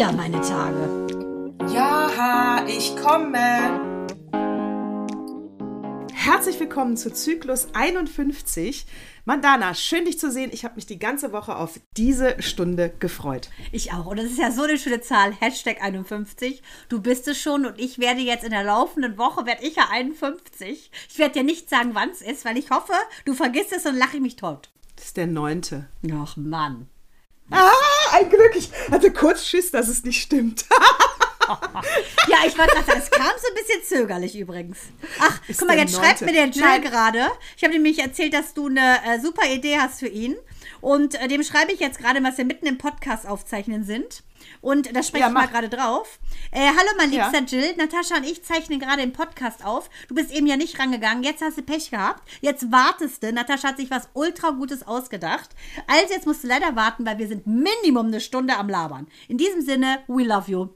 wieder meine Tage. Ja, ich komme. Herzlich willkommen zu Zyklus 51. Mandana, schön dich zu sehen. Ich habe mich die ganze Woche auf diese Stunde gefreut. Ich auch. Und das ist ja so eine schöne Zahl. Hashtag 51. Du bist es schon und ich werde jetzt in der laufenden Woche, werde ich ja 51. Ich werde dir nicht sagen, wann es ist, weil ich hoffe, du vergisst es und lache ich mich tot. Das ist der neunte. Ach Mann. Ah, ein Glück. Ich hatte kurz Schiss, dass es nicht stimmt. ja, ich wollte gerade sagen, es kam so ein bisschen zögerlich übrigens. Ach, Ist guck mal, jetzt schreibt mir der Jill Nein. gerade. Ich habe nämlich erzählt, dass du eine äh, super Idee hast für ihn. Und äh, dem schreibe ich jetzt gerade, was wir mitten im Podcast aufzeichnen sind. Und da spreche Ja, ich mal gerade drauf. Äh, hallo, mein Ja. liebster Jill. Natascha und ich zeichnen gerade den Podcast auf. Du bist eben ja nicht rangegangen. Jetzt hast du Pech gehabt. Jetzt wartest du. Natascha hat sich was ultra Gutes ausgedacht. Also jetzt musst du leider warten, weil wir sind Minimum eine Stunde am Labern. In diesem Sinne, we love you.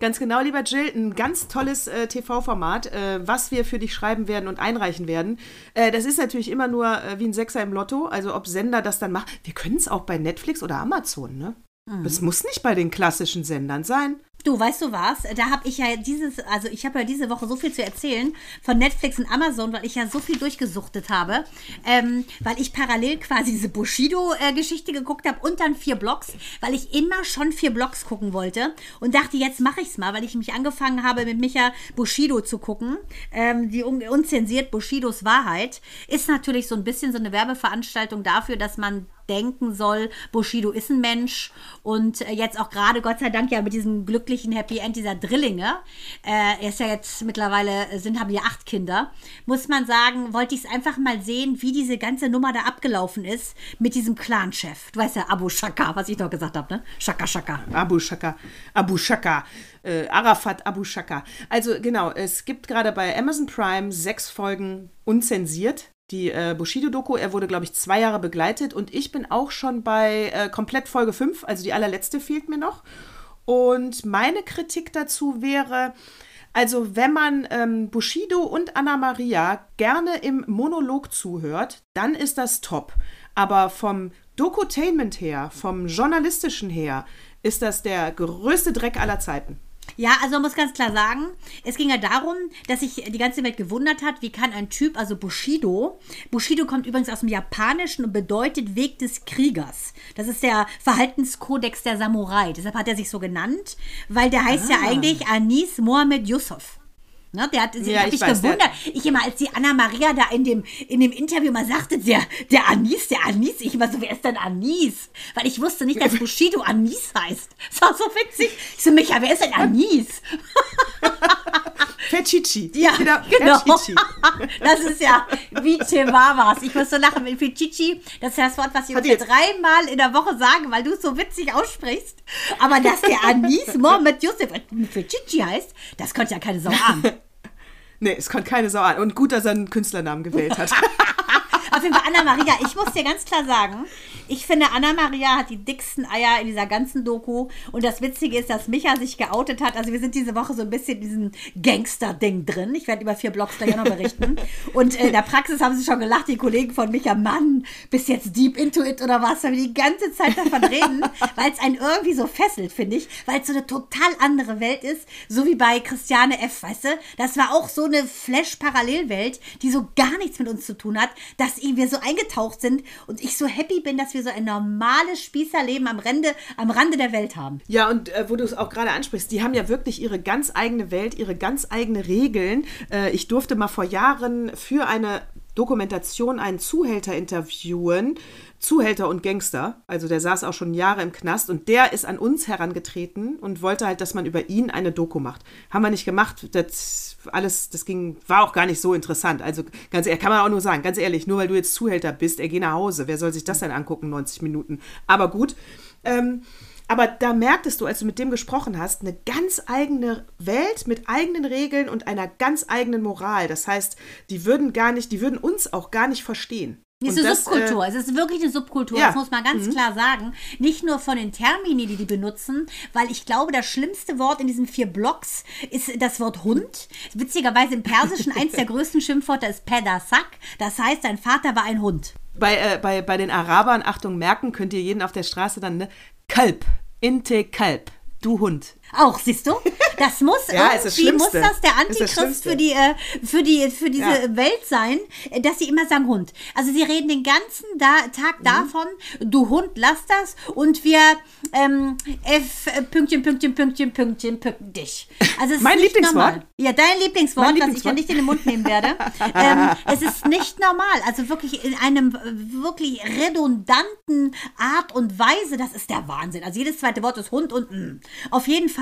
Ganz genau, lieber Jill, ein ganz tolles äh, TV-Format, äh, was wir für dich schreiben werden und einreichen werden. Äh, das ist natürlich immer nur äh, wie ein Sechser im Lotto, also ob Sender das dann macht. Wir können es auch bei Netflix oder Amazon, ne? Es muss nicht bei den klassischen Sendern sein. Du, weißt du was? Da habe ich ja dieses, also ich habe ja diese Woche so viel zu erzählen von Netflix und Amazon, weil ich ja so viel durchgesuchtet habe, ähm, weil ich parallel quasi diese Bushido-Geschichte geguckt habe und dann vier Blogs, weil ich immer schon vier Blogs gucken wollte und dachte, jetzt mache ich es mal, weil ich mich angefangen habe, mit Micha Bushido zu gucken. Ähm, die un unzensiert Bushidos Wahrheit ist natürlich so ein bisschen so eine Werbeveranstaltung dafür, dass man denken soll, Bushido ist ein Mensch und äh, jetzt auch gerade, Gott sei Dank, ja mit diesem glücklichen Happy End dieser Drillinge, äh, er ist ja jetzt mittlerweile, sind, haben ja acht Kinder, muss man sagen, wollte ich es einfach mal sehen, wie diese ganze Nummer da abgelaufen ist mit diesem Clan-Chef. Du weißt ja, Abu Shaka, was ich noch gesagt habe, ne? Shaka Shaka. Abu Shaka, Abu Shaka, äh, Arafat Abu Shaka. Also genau, es gibt gerade bei Amazon Prime sechs Folgen unzensiert. Die äh, Bushido-Doku, er wurde, glaube ich, zwei Jahre begleitet und ich bin auch schon bei äh, komplett Folge 5, also die allerletzte fehlt mir noch. Und meine Kritik dazu wäre, also wenn man ähm, Bushido und Anna Maria gerne im Monolog zuhört, dann ist das top. Aber vom Dokutainment her, vom journalistischen her, ist das der größte Dreck aller Zeiten. Ja, also man muss ganz klar sagen, es ging ja darum, dass sich die ganze Welt gewundert hat, wie kann ein Typ, also Bushido, Bushido kommt übrigens aus dem Japanischen und bedeutet Weg des Kriegers. Das ist der Verhaltenskodex der Samurai. Deshalb hat er sich so genannt, weil der heißt ja eigentlich Anis Mohammed Yusuf. Ne, der hat sich Ja, ich gewundert. Ich immer, als die Anna Maria da in dem, in dem Interview mal sagte, der, der Anis, der Anis, ich immer so, wer ist denn Anis? Weil ich wusste nicht, dass Bushido Anis heißt. Das war so witzig. Ich so, Micha, wer ist denn Anis? Fecici. Ja, Wieder genau. Fecici. Das ist ja wie Chihuahuas. Ich muss so lachen mit Fichichi. Das ist das Wort, was ich Hat ungefähr dreimal in der Woche sage, weil du es so witzig aussprichst. Aber dass der Anis Mohammed Yusuf Fichichi heißt, das konnte ja keine Sau ahnen. Nee, es konnte keine Sau an. Und gut, dass er einen Künstlernamen gewählt hat. Auf jeden Fall Anna Maria. Ich muss dir ganz klar sagen, ich finde, Anna Maria hat die dicksten Eier in dieser ganzen Doku. Und das Witzige ist, dass Micha sich geoutet hat. Also wir sind diese Woche so ein bisschen in diesem Gangster-Ding drin. Ich werde über vier Blogs gleich auch noch berichten. Und äh, in der Praxis haben sie schon gelacht, die Kollegen von Micha. Mann, bist jetzt deep into it oder was? Weil wir die ganze Zeit davon reden, weil es einen irgendwie so fesselt, finde ich. Weil es so eine total andere Welt ist. So wie bei Christiane F., weißt du? Das war auch so eine Flash-Parallelwelt, die so gar nichts mit uns zu tun hat, dass wir so eingetaucht sind und ich so happy bin, dass wir so ein normales Spießerleben am Rande, am Rande der Welt haben. Ja, und äh, wo du es auch gerade ansprichst, die haben ja wirklich ihre ganz eigene Welt, ihre ganz eigene Regeln. Äh, ich durfte mal vor Jahren für eine Dokumentation einen Zuhälter interviewen. Zuhälter und Gangster. Also der saß auch schon Jahre im Knast und der ist an uns herangetreten und wollte halt, dass man über ihn eine Doku macht. Haben wir nicht gemacht. Das alles, das ging, war auch gar nicht so interessant. Also ganz ehrlich, kann man auch nur sagen, ganz ehrlich, nur weil du jetzt Zuhälter bist, er geh nach Hause. Wer soll sich das denn angucken, 90 Minuten? Aber gut. Ähm, aber da merktest du, als du mit dem gesprochen hast, eine ganz eigene Welt mit eigenen Regeln und einer ganz eigenen Moral. Das heißt, die würden gar nicht, die würden uns auch gar nicht verstehen. Es ist eine das, Subkultur. äh, es ist wirklich eine Subkultur. ja. Das muss man ganz klar sagen. Nicht nur von den Termini, die die benutzen, weil ich glaube, das schlimmste Wort in diesen vier Blocks ist das Wort Hund. Witzigerweise im Persischen eins der größten Schimpfwörter ist Pedasak. Das heißt, dein Vater war ein Hund. bei, äh, bei, bei den Arabern, Achtung, merken, könnt ihr jeden auf der Straße dann, ne? Kalb Inte Kalb. Du Hund. Auch, siehst du? Das muss Ja, ist das irgendwie muss das der Ist das Antichrist Schlimmste. für die äh, für die für diese Ja. Welt sein, äh, dass sie immer sagen Hund. Also sie reden den ganzen da, Mhm. Tag davon, du Hund, lass das und wir ähm, F äh, Pünktchen Pünktchen Pünktchen Pünktchen Pünktchen dich. Also es ist Mein nicht Lieblingswort? normal. Ja, dein Lieblingswort, Mein was ich ja nicht in den Mund nehmen werde. ähm, es ist nicht normal. Also wirklich in einem wirklich redundanten Art und Weise. Das ist der Wahnsinn. Also jedes zweite Wort ist Hund und mm. Auf jeden Fall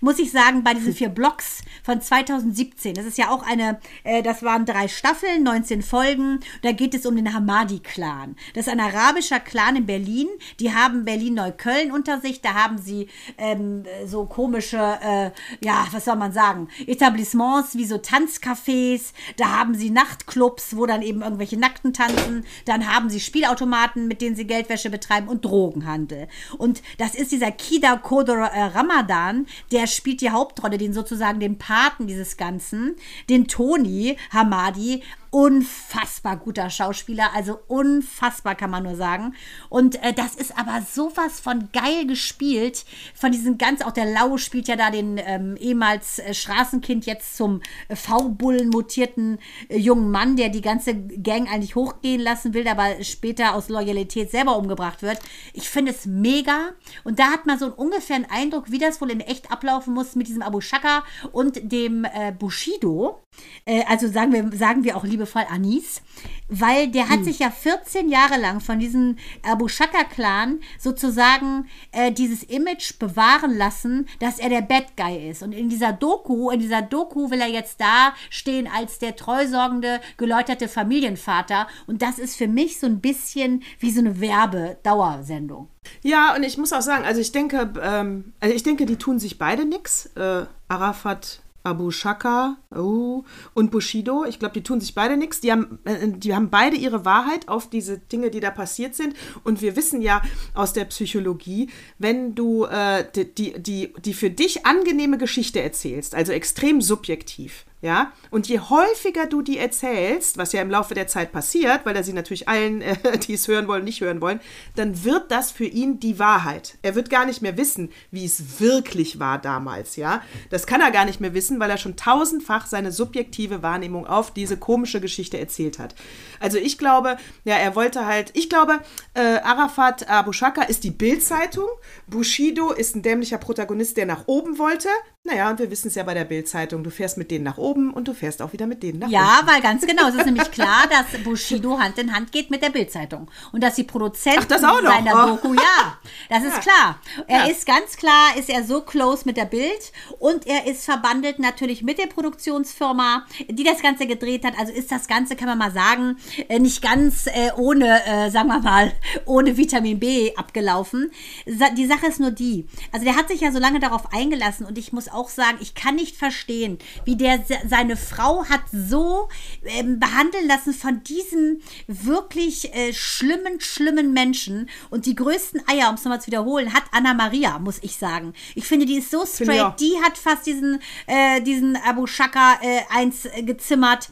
muss ich sagen, bei diesen vier Blocks von 2017, das ist ja auch eine, äh, das waren drei Staffeln, 19 Folgen. Da geht es um den Hamadi-Clan. Das ist ein arabischer Clan in Berlin. Die haben Berlin-Neukölln unter sich. Da haben sie ähm, so komische, äh, ja, was soll man sagen, Etablissements wie so Tanzcafés. Da haben sie Nachtclubs, wo dann eben irgendwelche Nackten tanzen. Dann haben sie Spielautomaten, mit denen sie Geldwäsche betreiben und Drogenhandel. Und das ist dieser Kida Kodor äh, Ramadan, der spielt die Hauptrolle, den sozusagen den Paten dieses Ganzen, den Toni Hamadi. Unfassbar guter Schauspieler, also unfassbar kann man nur sagen. Und äh, das ist aber sowas von geil gespielt. Von diesen ganz, auch der Lau spielt ja da den ähm, ehemals äh, Straßenkind, jetzt zum äh, V-Bullen mutierten äh, jungen Mann, der die ganze Gang eigentlich hochgehen lassen will, aber später aus Loyalität selber umgebracht wird. Ich finde es mega. Und da hat man so einen ungefähren Eindruck, wie das wohl in echt ablaufen muss mit diesem Abu Shaka und dem äh, Bushido. Äh, also sagen wir, sagen wir auch liebevoll Anis, weil der hat sich ja 14 Jahre lang von diesem Abu Shaka-Clan sozusagen äh, dieses Image bewahren lassen, dass er der Bad Guy ist. Und in dieser Doku, in dieser Doku will er jetzt da stehen als der treusorgende, geläuterte Familienvater. Und das ist für mich so ein bisschen wie so eine Werbedauersendung. Ja, und ich muss auch sagen, also ich denke, ähm, also ich denke, die tun sich beide nix. Äh, Arafat Abu Shaka oh, und Bushido, ich glaube, die tun sich beide nichts. Die haben, äh, die haben beide ihre Wahrheit auf diese Dinge, die da passiert sind. Und wir wissen ja aus der Psychologie, wenn du äh, die, die, die, die für dich angenehme Geschichte erzählst, also extrem subjektiv, ja, und je häufiger du die erzählst, was ja im Laufe der Zeit passiert, weil er sie natürlich allen, äh, die es hören wollen, nicht hören wollen, dann wird das für ihn die Wahrheit. Er wird gar nicht mehr wissen, wie es wirklich war damals, ja. Das kann er gar nicht mehr wissen, weil er schon tausendfach seine subjektive Wahrnehmung auf diese komische Geschichte erzählt hat. Also ich glaube, ja, er wollte halt, ich glaube, äh, Arafat Abu Shaka ist die Bild-Zeitung, Bushido ist ein dämlicher Protagonist, der nach oben wollte. Naja, und wir wissen es ja bei der Bild-Zeitung, du fährst mit denen nach oben und du fährst auch wieder mit denen nach unten. Ja, weil ganz genau, es ist nämlich klar, dass Bushido Hand in Hand geht mit der Bildzeitung und dass die Produzenten Ach, das seiner Oh. Doku, ja, das ist klar. Er Ja. ist ganz klar, ist er so close mit der Bild und er ist verbandelt natürlich mit der Produktionsfirma, die das Ganze gedreht hat. Also ist das Ganze, kann man mal sagen, äh, nicht ganz äh, ohne, äh, sagen wir mal, ohne Vitamin B abgelaufen. Die Sache ist nur die, also der hat sich ja so lange darauf eingelassen und ich muss auch sagen, ich kann nicht verstehen, wie der seine Frau hat so ähm, behandeln lassen von diesen wirklich äh, schlimmen, schlimmen Menschen. Und die größten Eier, um es nochmal zu wiederholen, hat Anna Maria, muss ich sagen. Ich finde, die ist so straight. Die hat fast diesen, äh, diesen Abu Shaka äh, eins äh, gezimmert.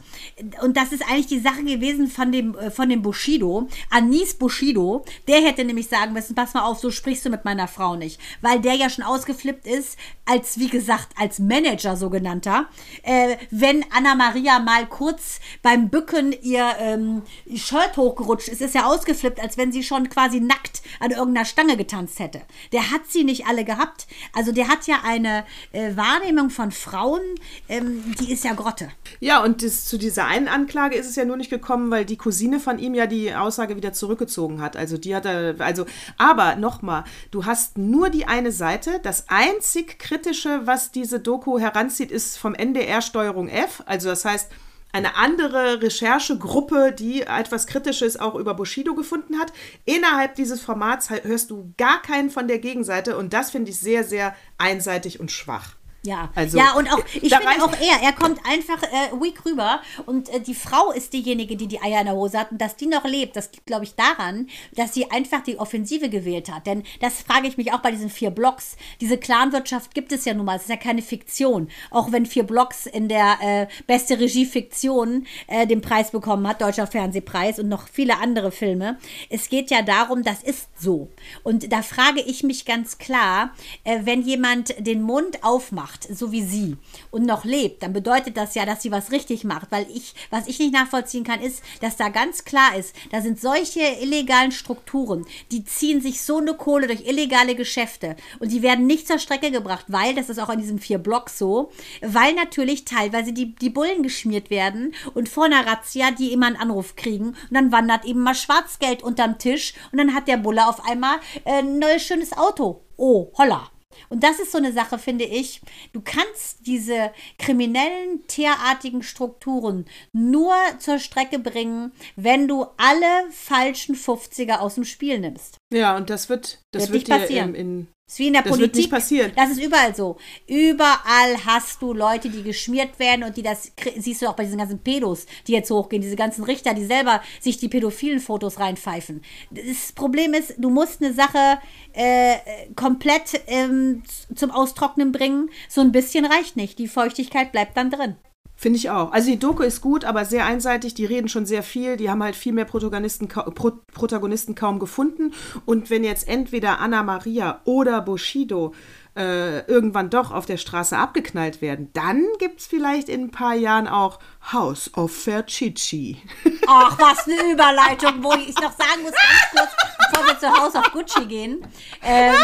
Und das ist eigentlich die Sache gewesen von dem, äh, von dem Bushido. Anis Bushido, der hätte nämlich sagen müssen, pass mal auf, so sprichst du mit meiner Frau nicht. Weil der ja schon ausgeflippt ist, als, wie gesagt, als Manager sogenannter. Äh, wenn Anna Maria mal kurz beim Bücken ihr ähm, Shirt hochgerutscht ist, ist ja ausgeflippt, als wenn sie schon quasi nackt an irgendeiner Stange getanzt hätte. Der hat sie nicht alle gehabt. Also der hat ja eine äh, Wahrnehmung von Frauen, ähm, die ist ja Grotte. Ja, und das, zu dieser einen Anklage ist es ja nur nicht gekommen, weil die Cousine von ihm ja die Aussage wieder zurückgezogen hat. Also die hat er, also, aber nochmal, du hast nur die eine Seite. Das einzig Kritische, was diese Doku heranzieht, ist vom NDR Steuerung F. Also das heißt, eine andere Recherchegruppe, die etwas Kritisches auch über Bushido gefunden hat. Innerhalb dieses Formats hörst du gar keinen von der Gegenseite und das finde ich sehr, sehr einseitig und schwach. Ja, Also, ja und auch, ich finde auch er, er kommt einfach äh, weak rüber und äh, die Frau ist diejenige, die die Eier in der Hose hat und dass die noch lebt, das liegt, glaube ich, daran, dass sie einfach die Offensive gewählt hat. Denn das frage ich mich auch bei diesen vier Blocks. Diese Clanwirtschaft gibt es ja nun mal, es ist ja keine Fiktion. Auch wenn vier Blocks in der äh, beste Regie-Fiktion äh, den Preis bekommen hat, Deutscher Fernsehpreis und noch viele andere Filme. Es geht ja darum, das ist so. Und da frage ich mich ganz klar, äh, wenn jemand den Mund aufmacht, so wie sie, und noch lebt, dann bedeutet das ja, dass sie was richtig macht. Weil ich, was ich nicht nachvollziehen kann, ist, dass da ganz klar ist, da sind solche illegalen Strukturen, die ziehen sich so eine Kohle durch illegale Geschäfte und die werden nicht zur Strecke gebracht, weil, das ist auch in diesen vier Blocks so, weil natürlich teilweise die, die Bullen geschmiert werden und vor einer Razzia die immer einen Anruf kriegen und dann wandert eben mal Schwarzgeld unterm Tisch und dann hat der Bulle auf einmal äh, ein neues schönes Auto. Oh, holla. Und das ist so eine Sache, finde ich. Du kannst diese kriminellen, tierartigen Strukturen nur zur Strecke bringen, wenn du alle falschen 50er aus dem Spiel nimmst. Ja, und das wird, das Wird wird, nicht passieren. im, in, Das ist wie in der Das wird Politik. nicht passieren. Das ist überall so. Überall hast du Leute, die geschmiert werden und die das siehst du auch bei diesen ganzen Pedos, die jetzt hochgehen, diese ganzen Richter, die selber sich die pädophilen Fotos reinpfeifen. Das Problem ist, du musst eine Sache äh, komplett ähm, zum Austrocknen bringen. So ein bisschen reicht nicht. Die Feuchtigkeit bleibt dann drin. Finde ich auch. Also die Doku ist gut, aber sehr einseitig. Die reden schon sehr viel. Die haben halt viel mehr Protagonisten, Pro, Protagonisten kaum gefunden. Und wenn jetzt entweder Anna Maria oder Bushido äh, irgendwann doch auf der Straße abgeknallt werden, dann gibt es vielleicht in ein paar Jahren auch House of Ferchichi. Ach, was eine Überleitung, wo ich noch sagen muss, ganz kurz, bevor wir zu House of Gucci gehen, ähm,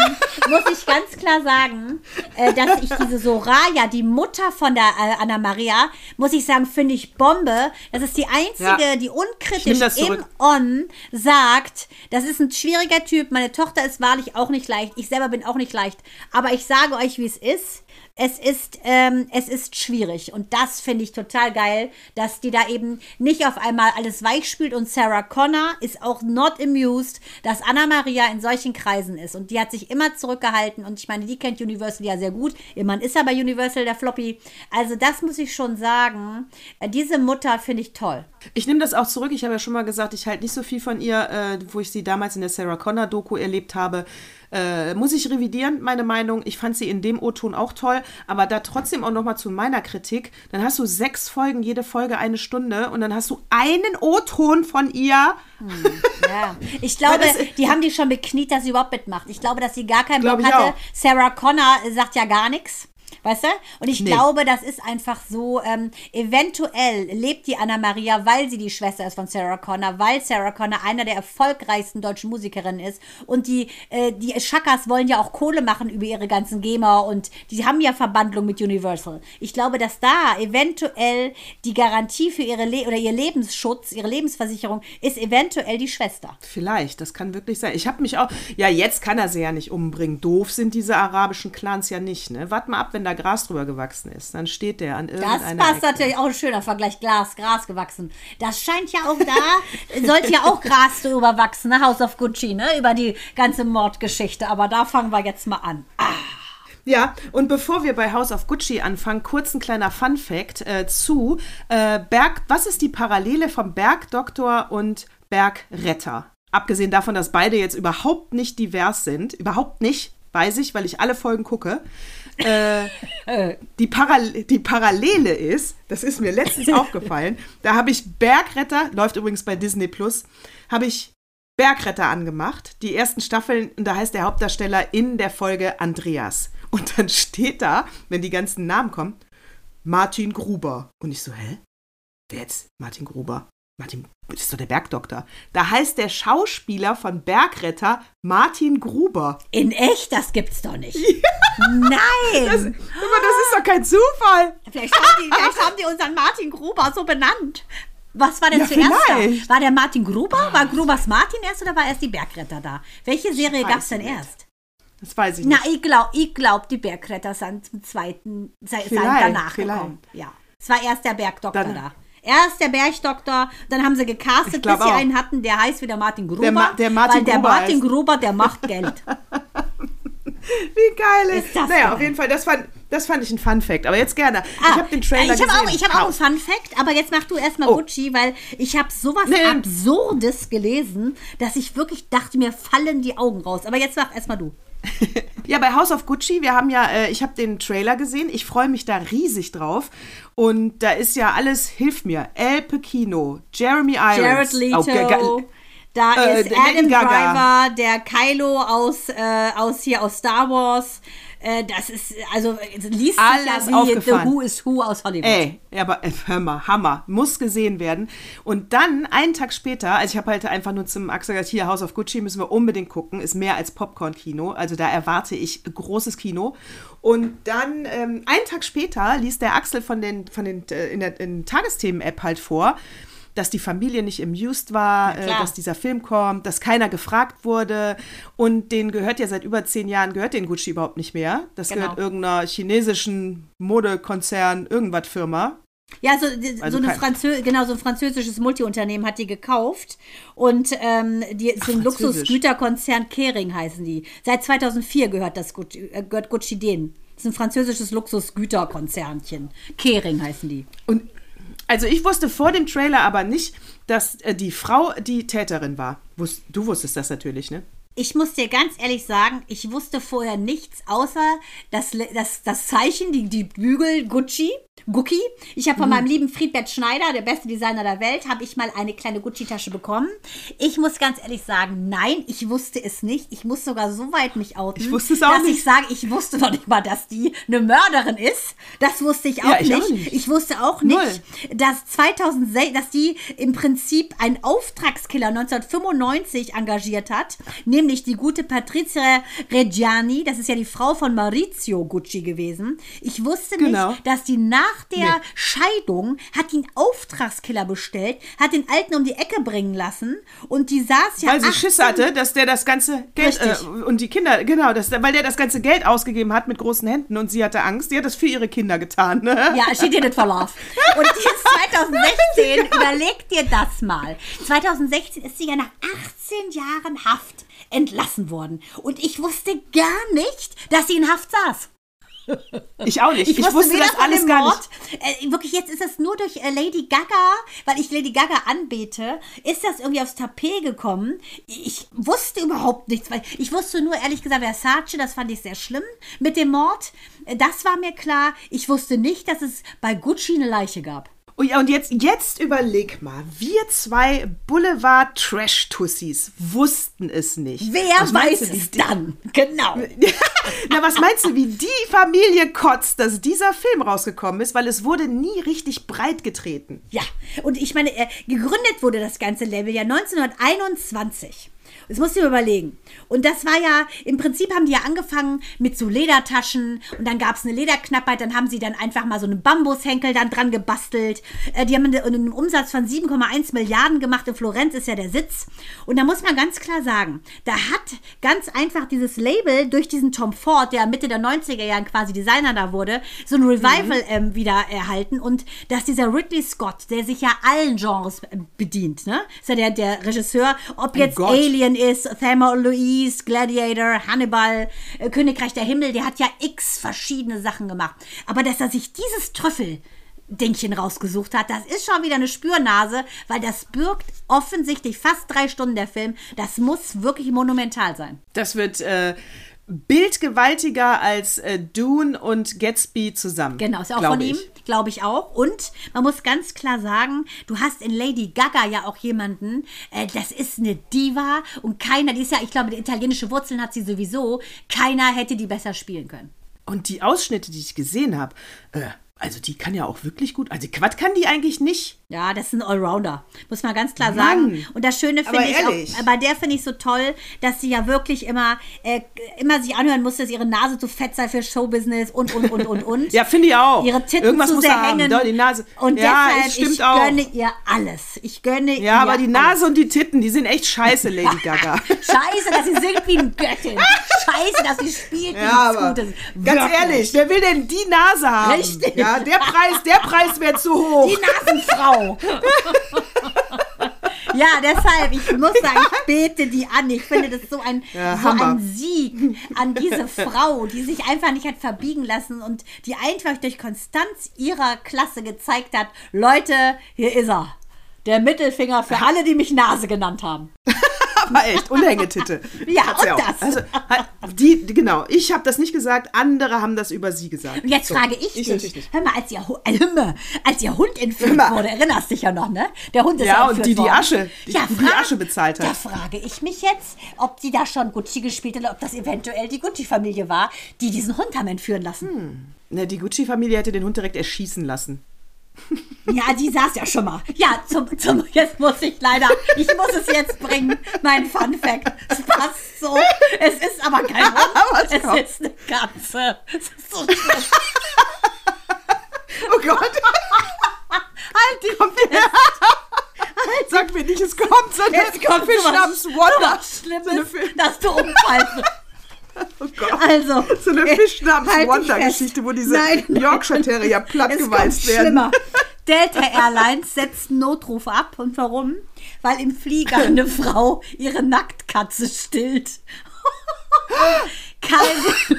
muss ich ganz klar sagen, äh, dass ich diese Soraya, die Mutter von der äh, Anna Maria, muss ich sagen, finde ich Bombe. Das ist die einzige, Ja. die unkritisch im. On sagt, das ist ein schwieriger Typ. Meine Tochter ist wahrlich auch nicht leicht. Ich selber bin auch nicht leicht. Aber ich sage euch, wie es ist. Es ist, ähm, es ist schwierig. Und das finde ich total geil, dass die da eben nicht auf einmal alles weich spielt. Und Sarah Connor ist auch not amused, dass Anna Maria in solchen Kreisen ist. Und die hat sich immer zurückgehalten. Und ich meine, die kennt Universal ja sehr gut. Ihr Mann ist ja bei Universal der Floppy. Also das muss ich schon sagen. Äh, Diese Mutter finde ich toll. Ich nehme das auch zurück. Ich habe ja schon mal gesagt, ich halte nicht so viel von ihr, äh, wo ich sie damals in der Sarah Connor Doku erlebt habe. Äh, muss ich revidieren, meine Meinung. Ich fand sie in dem O-Ton auch toll, aber da trotzdem auch noch mal zu meiner Kritik. Dann hast du sechs Folgen, jede Folge eine Stunde und dann hast du einen O-Ton von ihr. Ja, ich glaube, das- die haben die schon bekniet, dass sie überhaupt mitmacht. Ich glaube, dass sie gar keinen Bock hatte. auch. Sarah Connor sagt ja gar nichts. Weißt du? Und ich Nee. glaube, das ist einfach so, ähm, eventuell lebt die Anna Maria, weil sie die Schwester ist von Sarah Connor, weil Sarah Connor einer der erfolgreichsten deutschen Musikerinnen ist. Und die, äh, die Shakas wollen ja auch Kohle machen über ihre ganzen Gamer und die haben ja Verbandlung mit Universal. Ich glaube, dass da eventuell die Garantie für ihre Le oder ihr Lebensschutz, ihre Lebensversicherung ist eventuell die Schwester. Vielleicht, das kann wirklich sein. Ich habe mich auch. Ja, jetzt kann er sie ja nicht umbringen. Doof sind diese arabischen Clans ja nicht, ne? Wart mal ab, wenn da Gras drüber gewachsen ist. Dann steht der an Das irgendeiner passt Ecke. natürlich auch ein schöner Vergleich. Glas, Gras gewachsen. Das scheint ja auch da, sollte ja auch Gras drüber wachsen, ne? House of Gucci, ne? Über die ganze Mordgeschichte. Aber da fangen wir jetzt mal an. Ah, Ja, und bevor wir bei House of Gucci anfangen, kurz ein kleiner Fun-Fact äh, zu äh, Berg. Was ist die Parallele vom Bergdoktor und Bergretter? Abgesehen davon, dass beide jetzt überhaupt nicht divers sind, überhaupt nicht, weiß ich, weil ich alle Folgen gucke. Äh, die, Paral die Parallele ist, das ist mir letztens aufgefallen, da habe ich Bergretter, läuft übrigens bei Disney Plus, habe ich Bergretter angemacht, die ersten Staffeln, und da heißt der Hauptdarsteller in der Folge Andreas. Und dann steht da, wenn die ganzen Namen kommen, Martin Gruber. Und ich so, hä? Wer jetzt? Martin Gruber. Martin, das ist doch der Bergdoktor. Da heißt der Schauspieler von Bergretter Martin Gruber. in echt, das gibt's doch nicht. Nein! Aber das ist doch kein Zufall. vielleicht, haben die, vielleicht haben die unseren Martin Gruber so benannt. Was war denn Ja, zuerst vielleicht. da? War der Martin Gruber? War Grubers Martin erst oder war erst die Bergretter da? Welche Serie weiß gab's denn nicht. erst? Das weiß ich Na, nicht. ich glaube, ich glaub, die Bergretter sind zum zweiten, Vielleicht, danach vielleicht. gekommen. Ja. Es war erst der Bergdoktor Dann- da. Erst der Bergdoktor, dann haben sie gecastet, Ich bis sie auch. einen hatten, der heißt wieder Martin Gruber. Der Ma- der Martin weil der Gruber Martin. Gruber, der macht Geld. Wie geil ist, Ist das Naja, geil. auf jeden Fall, das fand, Das fand ich ein Fun Fact. Aber jetzt gerne. ich Ah, habe den Trailer ich hab gesehen. Auch, ich habe auch einen Haus. Fun Fact, aber jetzt mach du erstmal Oh. Gucci, weil ich habe sowas Nee. Absurdes gelesen, dass ich wirklich dachte, mir fallen die Augen raus. Aber jetzt mach erstmal du. Ja, bei House of Gucci, wir haben ja, äh, ich habe den Trailer gesehen. Ich freue mich da riesig drauf. Und da ist ja alles, hilf mir, El Pacino, Jeremy Irons. Jared Leto. Oh, da Äh, ist Adam Gaga. Driver, der Kylo aus, äh, aus hier aus Star Wars. Äh, das ist, also es liest Alles sich ja wie The. Who is Who aus Hollywood. Ey, ja, aber äh, hör mal, Hammer, muss gesehen werden. Und dann, einen Tag später, also ich habe halt einfach nur zum Axel gesagt, hier, House of Gucci müssen wir unbedingt gucken, ist mehr als Popcorn-Kino, also da erwarte ich großes Kino. Und dann, ähm, einen Tag später, liest der Axel von den, von den, äh, in der Tagesthemen-App halt vor, dass die Familie nicht amused war, äh, dass dieser Film kommt, dass keiner gefragt wurde. Und den gehört ja seit über zehn Jahren, gehört den Gucci überhaupt nicht mehr. Das Genau. gehört irgendeiner chinesischen Modekonzern, irgendwas Firma. Ja, so, Also so, eine Franzö genau, so ein französisches Multiunternehmen hat die gekauft. Und ähm, die ist ein. Luxusgüterkonzern Kering heißen die. Seit 2004 gehört das Gucci, äh, gehört Gucci denen. Das ist ein französisches Luxusgüterkonzernchen. Kering heißen die. Und also ich wusste vor dem Trailer aber nicht, dass äh, die Frau die Täterin war. Du wusstest das natürlich, ne? Ich muss dir ganz ehrlich sagen, ich wusste vorher nichts außer das, das, das Zeichen, die, die Bügel Gucci, Gucci. Ich habe von meinem lieben Friedbert Schneider, der beste Designer der Welt, habe ich mal eine kleine Gucci-Tasche bekommen. Ich muss ganz ehrlich sagen, nein, ich wusste es nicht. Ich muss sogar so weit mich outen, Ich wusste es auch dass nicht. ich sage, ich wusste noch nicht mal, dass die eine Mörderin ist. Das wusste ich auch, Ja, ich nicht. auch nicht. Ich wusste auch Null. nicht, dass 2006, dass die im Prinzip einen Auftragskiller 1995 engagiert hat, nämlich die gute Patrizia Reggiani, das ist ja die Frau von Maurizio Gucci gewesen. Ich wusste Genau. nicht, dass die nach der Nee. Scheidung hat die einen Auftragskiller bestellt, hat den Alten um die Ecke bringen lassen und die saß ja Weil sie Schiss 18 hatte, dass der das ganze Geld äh, und die Kinder, genau, das, weil der das ganze Geld ausgegeben hat mit großen Händen und sie hatte Angst. Die hat das für ihre Kinder getan. Ne? Ja, she did it for love. Und die ist 2016, überleg dir das mal. 2016 ist sie ja nach 18 Jahren Haft entlassen worden. Und ich wusste gar nicht, dass sie in Haft saß. Ich auch nicht. Ich, wusste, weder das alles gar Mord, nicht. Äh, wirklich, jetzt ist es nur durch äh, Lady Gaga, weil ich Lady Gaga anbete, ist das irgendwie aufs Tapet gekommen. Ich wusste überhaupt nichts, weil ich wusste nur, ehrlich gesagt, Versace, das fand ich sehr schlimm mit dem Mord. Äh, Das war mir klar. Ich wusste nicht, dass es bei Gucci eine Leiche gab. Oh ja, und jetzt, jetzt überleg mal, wir zwei Boulevard-Trash-Tussis wussten es nicht. Wer Was weiß du, es dann? Genau. Na, was meinst du, wie die Familie kotzt, dass dieser Film rausgekommen ist? Weil es wurde nie richtig breit getreten. Ja, und ich meine, äh, gegründet wurde das ganze Label ja 1921. Das musst du dir überlegen. Und das war ja, im Prinzip haben die ja angefangen mit so Ledertaschen und dann gab es eine Lederknappheit, dann haben sie dann einfach mal so einen Bambushenkel dann dran gebastelt. Äh, die haben einen, einen Umsatz von 7,1 Milliarden gemacht. In Florenz ist ja der Sitz. Und da muss man ganz klar sagen, da hat ganz einfach dieses Label durch diesen Tom Ford, der Mitte der 90er Jahren quasi Designer da wurde, so ein Revival ähm, wieder erhalten. Und dass dieser Ridley Scott, der sich ja allen Genres äh, bedient, ne? Ist ja der, der Regisseur, ob jetzt Gott. Alien ist, Thelma und Louise, Gladiator, Hannibal, äh, Königreich der Himmel, der hat ja x verschiedene Sachen gemacht. Aber dass er sich dieses Trüffel Dingchen rausgesucht hat, das ist schon wieder eine Spürnase, weil das birgt offensichtlich fast drei Stunden der Film. Das muss wirklich monumental sein. Das wird äh, bildgewaltiger als äh, Dune und Gatsby zusammen. Genau, ist ja auch von ihm, ich. Glaube ich auch. Und man muss ganz klar sagen, du hast in Lady Gaga ja auch jemanden, äh, das ist eine Diva und keiner, die ist ja, ich glaube, die italienische Wurzeln hat sie sowieso, keiner hätte die besser spielen können. Und die Ausschnitte, die ich gesehen habe, äh, also die kann ja auch wirklich gut. Also was kann die eigentlich nicht? Ja, das ist ein Allrounder, muss man ganz klar Mann. sagen. Und das Schöne finde ich ehrlich. auch, bei der finde ich so toll, dass sie ja wirklich immer, äh, immer sich anhören musste, dass ihre Nase zu fett sei für Showbusiness und, und, und, und, und. Ja, finde ich auch. Ihre Titten Irgendwas zu muss sehr haben. hängen. Doch, die Nase. Und ja, deshalb, es stimmt ich auch. gönne ihr alles. Ich gönne ihr Ja, aber die alles. Nase und die Titten, die sind echt scheiße, Lady Gaga. Scheiße, dass sie singt wie eine Göttin. Scheiße, dass sie spielt wie Ja, nichts aber Gutes. ganz Wirklich. ehrlich, wer will denn die Nase haben? Richtig. Ja, der Preis, der Preis wäre zu hoch. Die Nasenfrau. Ja, deshalb, ich muss sagen, ich bete die an. Ich finde das so ein, Ja, so Hammer. ein Sieg an diese Frau, die sich einfach nicht hat verbiegen lassen und die einfach durch Konstanz ihrer Klasse gezeigt hat, Leute, hier ist er. Der Mittelfinger für alle, die mich Nase genannt haben. Aber echt, Unhängetitte. Ja, und auch. das. Also, hat- die, die- genau, ich habe das nicht gesagt, andere haben das über sie gesagt. Und jetzt So, frage ich, ich dich, nicht. hör mal, als ihr, Hu- äh, als ihr Hund entführt wurde, erinnerst dich ja noch, ne? Der Hund ist Ja, ja und die die worden. Asche- die- ja, die die Asche bezahlt hat. Da frage ich mich jetzt, ob sie da schon Gucci gespielt hat oder ob das eventuell die Gucci-Familie war, die diesen Hund haben entführen lassen. Ne, die Gucci-Familie hätte den Hund direkt erschießen lassen. Ja, die saß ja schon mal. Ja, zum, zum, jetzt muss ich leider, ich muss es jetzt bringen, mein Fun Fact. Es passt so. Es ist aber kein Hund, Was es kommt? ist eine Katze. Es ist so schlimm. Oh Gott, Halt die sag mir nicht, es kommt so eine Jetzt kommt Fischnamens sowas, Wonder. So eine, Schlimmes, Fi- dass du umfallen oh Gott. Also, So eine Fischnamens halt wo diese Nein, nein. Yorkshire Terrier plattgewalzt werden. schlimmer. Delta Airlines setzt einen Notruf ab. Und warum? Weil im Flieger eine Frau ihre Nacktkatze stillt. Kein.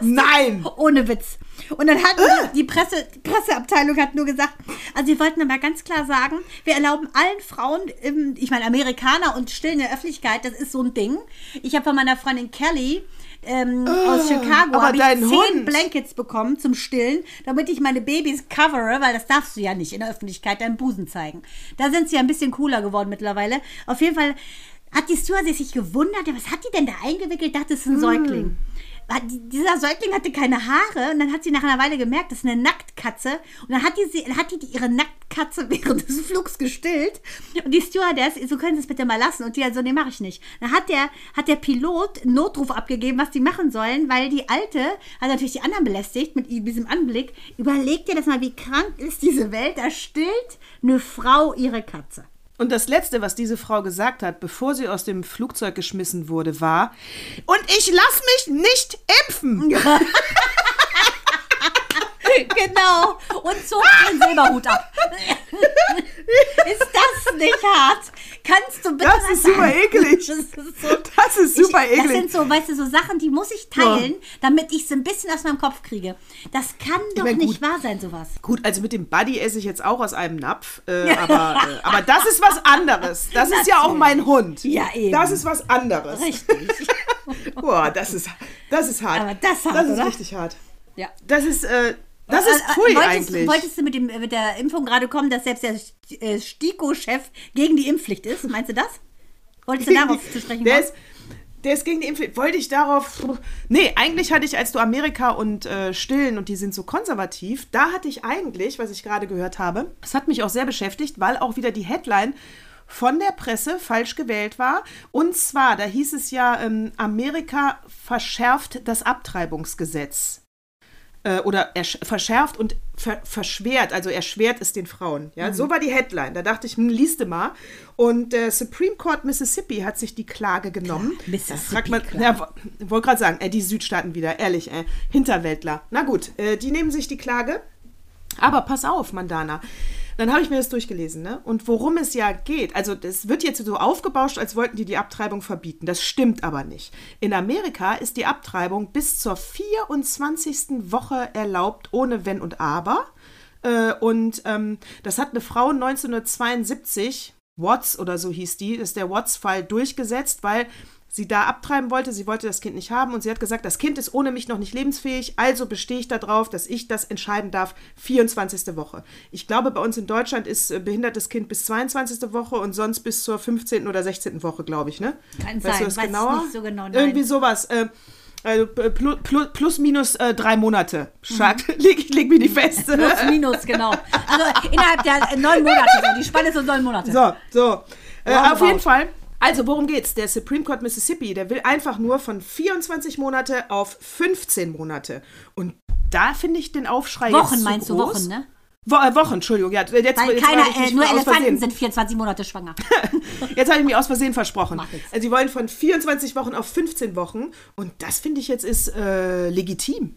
Nein! ohne Witz. Und dann hat die, die, Presse, die Presseabteilung hat nur gesagt, also wir wollten aber ganz klar sagen, wir erlauben allen Frauen, im, ich meine Amerikaner und still in der Öffentlichkeit, das ist so ein Ding. Ich habe von meiner Freundin Kelly ähm, aus Chicago habe ich zehn Hund. Blankets bekommen zum Stillen, damit ich meine Babys covere, weil das darfst du ja nicht in der Öffentlichkeit deinen Busen zeigen. Da sind sie ja ein bisschen cooler geworden mittlerweile. Auf jeden Fall hat die Stewardess sich gewundert, was hat die denn da eingewickelt? Dachte, es ist ein Säugling. Hat die- Dieser Säugling hatte keine Haare und dann hat sie nach einer Weile gemerkt, das ist eine Nacktkatze. Und dann hat die, sie, hat die ihre Nacktkatze während des Flugs gestillt. Und die Stewardess, so können Sie es bitte mal lassen. Und die also, nee, mache ich nicht. Dann hat der, hat der Pilot einen Notruf abgegeben, was die machen sollen, weil die Alte hat natürlich die anderen belästigt mit diesem Anblick. Überleg dir das mal, wie krank ist diese Welt. Da stillt eine Frau ihre Katze. Und das Letzte, was diese Frau gesagt hat, bevor sie aus dem Flugzeug geschmissen wurde, war: Und ich lass mich nicht impfen. genau. Und zog den Silberhut ab. ist das nicht hart? Kannst du bitte Das ist super sagen? eklig. Das ist, so, Das ist super ich, Das eklig. sind so, weißt du, so Sachen, die muss ich teilen, damit ich es ein bisschen aus meinem Kopf kriege. Das kann doch mein, nicht gut. wahr sein, sowas. Gut, also mit dem Buddy esse ich jetzt auch aus einem Napf, äh, aber, äh, aber das ist was anderes. Das ist ja auch mein Hund. Ja, eben. Das ist was anderes. Richtig. Boah, das ist, das ist hart. Aber das hart, Das ist oder? richtig hart. ja. Das ist, äh, das ist Äh, äh, pfui wolltest, eigentlich. Wolltest du mit, dem, mit der Impfung gerade kommen, dass selbst der äh, STIKO-Chef gegen die Impfpflicht ist? Meinst du das? Wolltest du darauf zu sprechen der kommen? ist, der ist gegen die Impfpflicht. Wollte ich darauf. Nee, eigentlich hatte ich, als du Amerika und äh, Stillen und die sind so konservativ, da hatte ich eigentlich, was ich gerade gehört habe, das hat mich auch sehr beschäftigt, weil auch wieder die Headline von der Presse falsch gewählt war. Und zwar, da hieß es ja, ähm, Amerika verschärft das Abtreibungsgesetz. Äh, oder ersch- verschärft und ver verschwert, also erschwert es den Frauen. Ja, so war die Headline. Da dachte ich, hm, liest du mal. Und der Supreme Court Mississippi hat sich die Klage genommen. Mississippi, man, klar. ja, wo- wollte gerade sagen, äh, die Südstaaten wieder, ehrlich, äh, Hinterwäldler. Na gut, äh, die nehmen sich die Klage. Aber pass auf, Mandana. Dann habe ich mir das durchgelesen, ne? Und worum es ja geht, also das wird jetzt so aufgebauscht, als wollten die die Abtreibung verbieten. Das stimmt aber nicht. In Amerika ist die Abtreibung bis zur 24. Woche erlaubt, ohne Wenn und Aber. Äh, und ähm, das hat eine Frau 1972, Watts oder so hieß die, ist der Watts-Fall, durchgesetzt, weil sie da abtreiben wollte. Sie wollte das Kind nicht haben und sie hat gesagt, das Kind ist ohne mich noch nicht lebensfähig, also bestehe ich darauf, dass ich das entscheiden darf, 24. Woche. Ich glaube, bei uns in Deutschland ist äh, behindertes Kind bis 22. Woche und sonst bis zur 15. oder 16. Woche, glaube ich, ne? Kann weißt sein, du das weiß genauer? nicht so genau, nein. Irgendwie sowas. Äh, also plus, plus, plus minus äh, drei Monate. Schad, leg, leg mir die fest. Plus, minus, genau. Also innerhalb der äh, neun Monate, so. die Spanne ist so neun Monate. So, so. Äh, auf jeden Fall. Also, worum geht's? Der Supreme Court Mississippi, der will einfach nur von 24 Monate auf 15 Monate. Und da finde ich den Aufschrei jetzt Wochen zu meinst du, groß. Wochen, ne? Wo, äh, Wochen, Entschuldigung. Ja, jetzt, jetzt keiner, äh, nur Elefanten sind 24 Monate schwanger. Jetzt habe ich mich aus Versehen versprochen. Also, sie wollen von 24 Wochen auf 15 Wochen. Und das finde ich jetzt ist äh, legitim.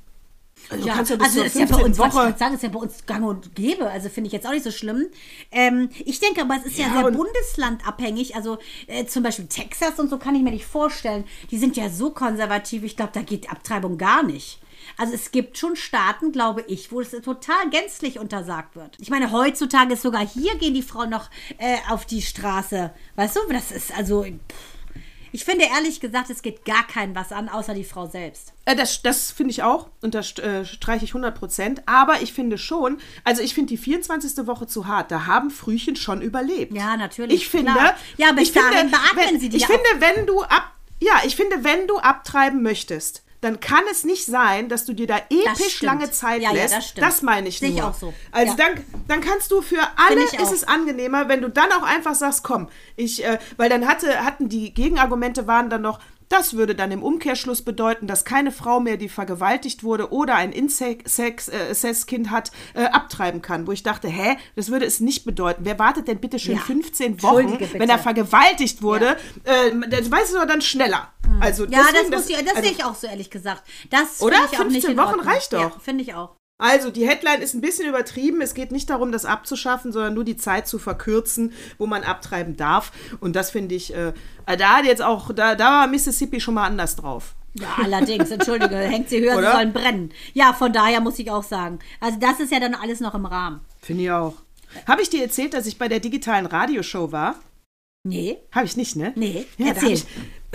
Also ja, ja also ist ja bei 15. uns, ich Woche- grad sagen, ist ja bei uns gang und gäbe. Also finde ich jetzt auch nicht so schlimm. Ähm, ich denke aber, es ist ja, Ja, sehr und- bundeslandabhängig. Also äh, zum Beispiel Texas und so kann ich mir nicht vorstellen. Die sind ja so konservativ. Ich glaube, da geht Abtreibung gar nicht. Also es gibt schon Staaten, glaube ich, wo es total gänzlich untersagt wird. Ich meine, heutzutage ist sogar hier gehen die Frauen noch äh, auf die Straße. Weißt du, das ist also. Pff. Ich finde ehrlich gesagt, es geht gar keinen was an, außer die Frau selbst. Äh, Das, das finde ich auch und das äh, streiche ich 100 Prozent. Aber ich finde schon, also ich finde die 24. Woche zu hart. Da haben Frühchen schon überlebt. Ja, natürlich, Ich finde, klar. Ja, bis ich finde, beatmen wenn, sie die Ich ja finde, wenn du ab, ja, ich finde, wenn du abtreiben möchtest, dann kann es nicht sein, dass du dir da episch lange Zeit Ja, ja, lässt. das stimmt. meine ich Sehe ich nur. auch so. Also Ja. dann, dann kannst du für alle ist es angenehmer, wenn du dann auch einfach sagst, komm, ich, äh, weil dann hatte, hatten die Gegenargumente waren dann noch, das würde dann im Umkehrschluss bedeuten, dass keine Frau mehr, die vergewaltigt wurde oder ein Incest-Kind hat, äh, abtreiben kann. Wo ich dachte, hä, das würde es nicht bedeuten. Wer wartet denn bitte schon Ja. 15 Wochen, wenn er vergewaltigt wurde? Äh, das weiß es aber dann schneller. Also Ja, deswegen, das, muss ich, das also, sehe ich auch so ehrlich gesagt. Das Oder? ich auch nicht 15 in Wochen reicht doch. Ja, finde ich auch. Also, die Headline ist ein bisschen übertrieben. Es geht nicht darum, das abzuschaffen, sondern nur die Zeit zu verkürzen, wo man abtreiben darf. Und das finde ich, äh, da hat jetzt auch, da, da war Mississippi schon mal anders drauf. Ja, allerdings, entschuldige, hängt sie höher, Oder? sie sollen brennen. Ja, von daher muss ich auch sagen. Also das ist ja dann alles noch im Rahmen. Finde ich auch. Habe ich dir erzählt, dass ich bei der digitalen Radioshow war? Nee, Habe ich nicht, ne? Nee, ja, da erzähl. hab ich,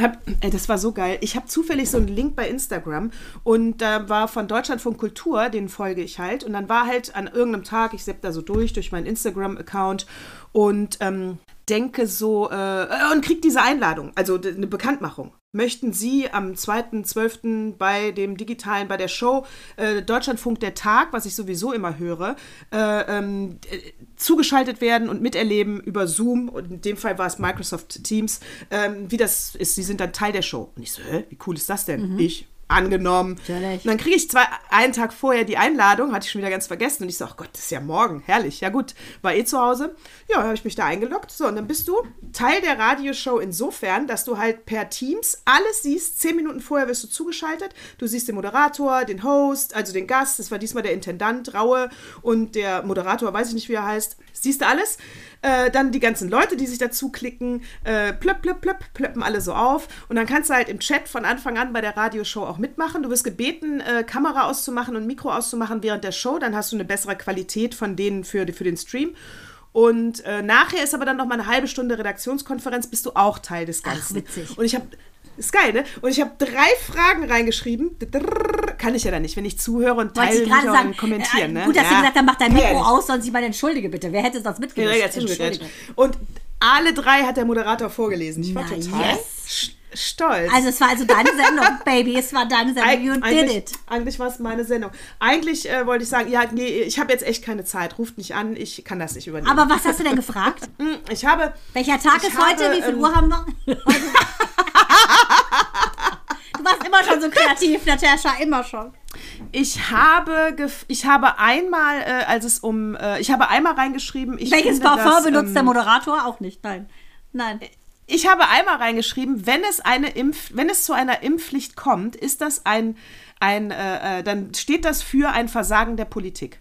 hab, äh, das war so geil. Ich habe zufällig so einen Link bei Instagram und da war von Deutschlandfunk Kultur, den folge ich halt. Und dann war halt an irgendeinem Tag, ich sepp da so durch, durch meinen Instagram-Account und ähm, denke so, äh, äh, und krieg diese Einladung, also eine Bekanntmachung. Möchten Sie am 2.12. bei dem digitalen, bei der Show äh, Deutschlandfunk der Tag, was ich sowieso immer höre, äh, ähm, äh, zugeschaltet werden und miterleben über Zoom, und in dem Fall war es Microsoft Teams, ähm, wie das ist. Sie sind dann Teil der Show. Und ich so, hä, wie cool ist das denn? Ich, angenommen. Natürlich. Und dann kriege ich zwei, einen Tag vorher die Einladung, hatte ich schon wieder ganz vergessen. Und ich so, ach Gott, das ist ja morgen, herrlich. Ja gut, war eh zu Hause. Ja, habe ich mich da eingeloggt. So, und dann bist du Teil der Radioshow insofern, dass du halt per Teams alles siehst. Zehn Minuten vorher wirst du zugeschaltet. Du siehst den Moderator, den Host, also den Gast. Das war diesmal der Intendant, Raue. Und der Moderator, weiß ich nicht, wie er heißt. Siehst du alles? Äh, dann die ganzen Leute, die sich dazu klicken, äh, plöpp, plöpp, plöpp, plöppen alle so auf. Und dann kannst du halt im Chat von Anfang an bei der Radioshow auch mitmachen. Du wirst gebeten, äh, Kamera auszumachen und Mikro auszumachen während der Show. Dann hast du eine bessere Qualität von denen für, für den Stream. Und äh, nachher ist aber dann noch mal eine halbe Stunde Redaktionskonferenz, bist du auch Teil des Ganzen. witzig. Und ich habe ist geil, ne? Und ich habe drei Fragen reingeschrieben. Kann ich ja dann nicht, wenn ich zuhöre und teile gerade sagen. und kommentieren, äh, ne? Gut, dass Ja. sie gesagt haben, mach dein ja Mikro nicht. aus, sonst ich meine, entschuldige bitte. Wer hätte das Ja, mitgebracht? ja. Und alle drei hat der Moderator vorgelesen. Ich war Na, total yes. stolz. Also es war also deine Sendung, Baby. Es war deine Sendung. Eig- You did it. Eigentlich war es meine Sendung. Eigentlich äh, wollte ich sagen, ja, nee, ich habe jetzt echt keine Zeit. Ruft mich an, ich kann das nicht übernehmen. Aber was hast du denn gefragt? Hm, ich habe, Welcher Tag ist heute? habe, Wie viel ähm, Uhr haben wir? du warst immer schon so kreativ, Natascha, immer schon. ich habe, gef- ich habe einmal, äh, als es um, äh, ich habe einmal reingeschrieben, ich Welches finde, Parfum dass, benutzt ähm, der Moderator? Auch nicht, nein. Nein. Ich habe einmal reingeschrieben, wenn es eine Impf, wenn es zu einer Impfpflicht kommt, ist das ein, ein äh, äh, dann steht das für ein Versagen der Politik.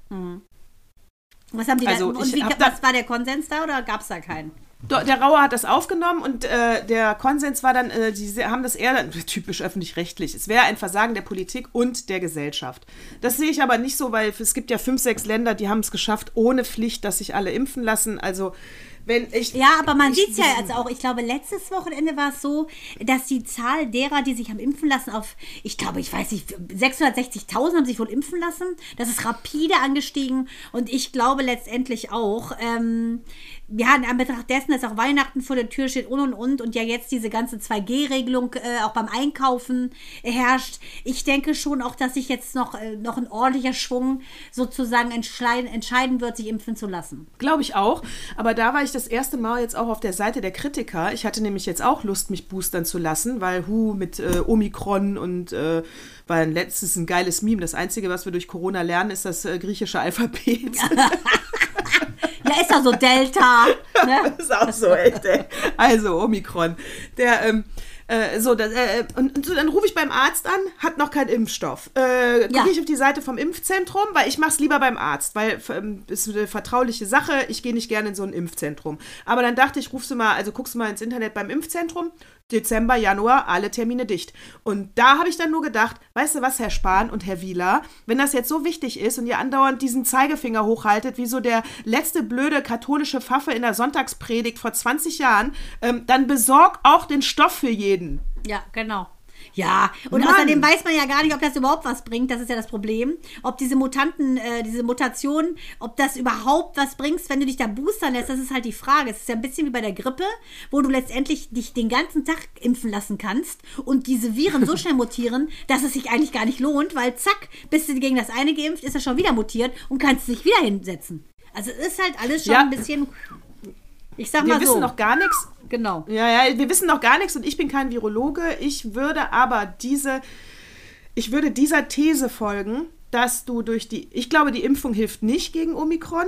Was haben die Also, da? Und wie, was war der Konsens da oder gab es da keinen? Der Rauer hat das aufgenommen und äh, der Konsens war dann, äh, die haben das eher typisch öffentlich-rechtlich. Es wäre ein Versagen der Politik und der Gesellschaft. Das sehe ich aber nicht so, weil es gibt ja fünf, sechs Länder, die haben es geschafft ohne Pflicht, dass sich alle impfen lassen. Also wenn ich Ja, aber man sieht es ja also auch, ich glaube, letztes Wochenende war es so, dass die Zahl derer, die sich haben impfen lassen, auf, ich glaube, ich weiß nicht, 660.000 haben sich wohl impfen lassen. Das ist rapide angestiegen und ich glaube letztendlich auch, ähm, ja, in Anbetracht dessen, dass auch Weihnachten vor der Tür steht und und und und ja jetzt diese ganze 2G-Regelung äh, auch beim Einkaufen herrscht. Ich denke schon auch, dass sich jetzt noch, äh, noch ein ordentlicher Schwung sozusagen entscheiden, entscheiden wird, sich impfen zu lassen. Glaube ich auch. Aber da war ich das erste Mal jetzt auch auf der Seite der Kritiker. Ich hatte nämlich jetzt auch Lust, mich boostern zu lassen, weil Hu mit äh, Omikron und äh, war letztens ein geiles Meme. Das Einzige, was wir durch Corona lernen, ist das äh, griechische Alphabet. Ja, ist ja so Delta. Ne? Das ist auch so echt, ey. Also, Omikron. Der, ähm, Äh, so, das, äh, und, und so, dann rufe ich beim Arzt an, hat noch keinen Impfstoff. Äh, Gucke Ja. ich auf die Seite vom Impfzentrum, weil ich mache es lieber beim Arzt, weil ähm, ist eine vertrauliche Sache. Ich gehe nicht gerne in so ein Impfzentrum. Aber dann dachte ich, rufst du mal, also guckst du mal ins Internet beim Impfzentrum. Dezember, Januar, alle Termine dicht. Und da habe ich dann nur gedacht, weißt du was, Herr Spahn und Herr Wieler, wenn das jetzt so wichtig ist und ihr andauernd diesen Zeigefinger hochhaltet, wie so der letzte blöde katholische Pfaffe in der Sonntagspredigt vor 20 Jahren, ähm, dann besorg auch den Stoff für jeden. Ja, genau. Ja, und Mann. außerdem weiß man ja gar nicht, ob das überhaupt was bringt. Das ist ja das Problem. Ob diese Mutanten, äh, diese Mutationen, ob das überhaupt was bringt, wenn du dich da boostern lässt, das ist halt die Frage. Es ist ja ein bisschen wie bei der Grippe, wo du letztendlich dich den ganzen Tag impfen lassen kannst und diese Viren so schnell mutieren, dass es sich eigentlich gar nicht lohnt, weil zack, bist du gegen das eine geimpft, ist er schon wieder mutiert und kannst dich wieder hinsetzen. Also es ist halt alles schon Ja. ein bisschen, ich sag Wir mal wissen so. noch gar nichts. Genau. Ja, ja, wir wissen noch gar nichts und ich bin kein Virologe. Ich würde aber diese, ich würde dieser These folgen, dass du durch die, ich glaube, die Impfung hilft nicht gegen Omikron.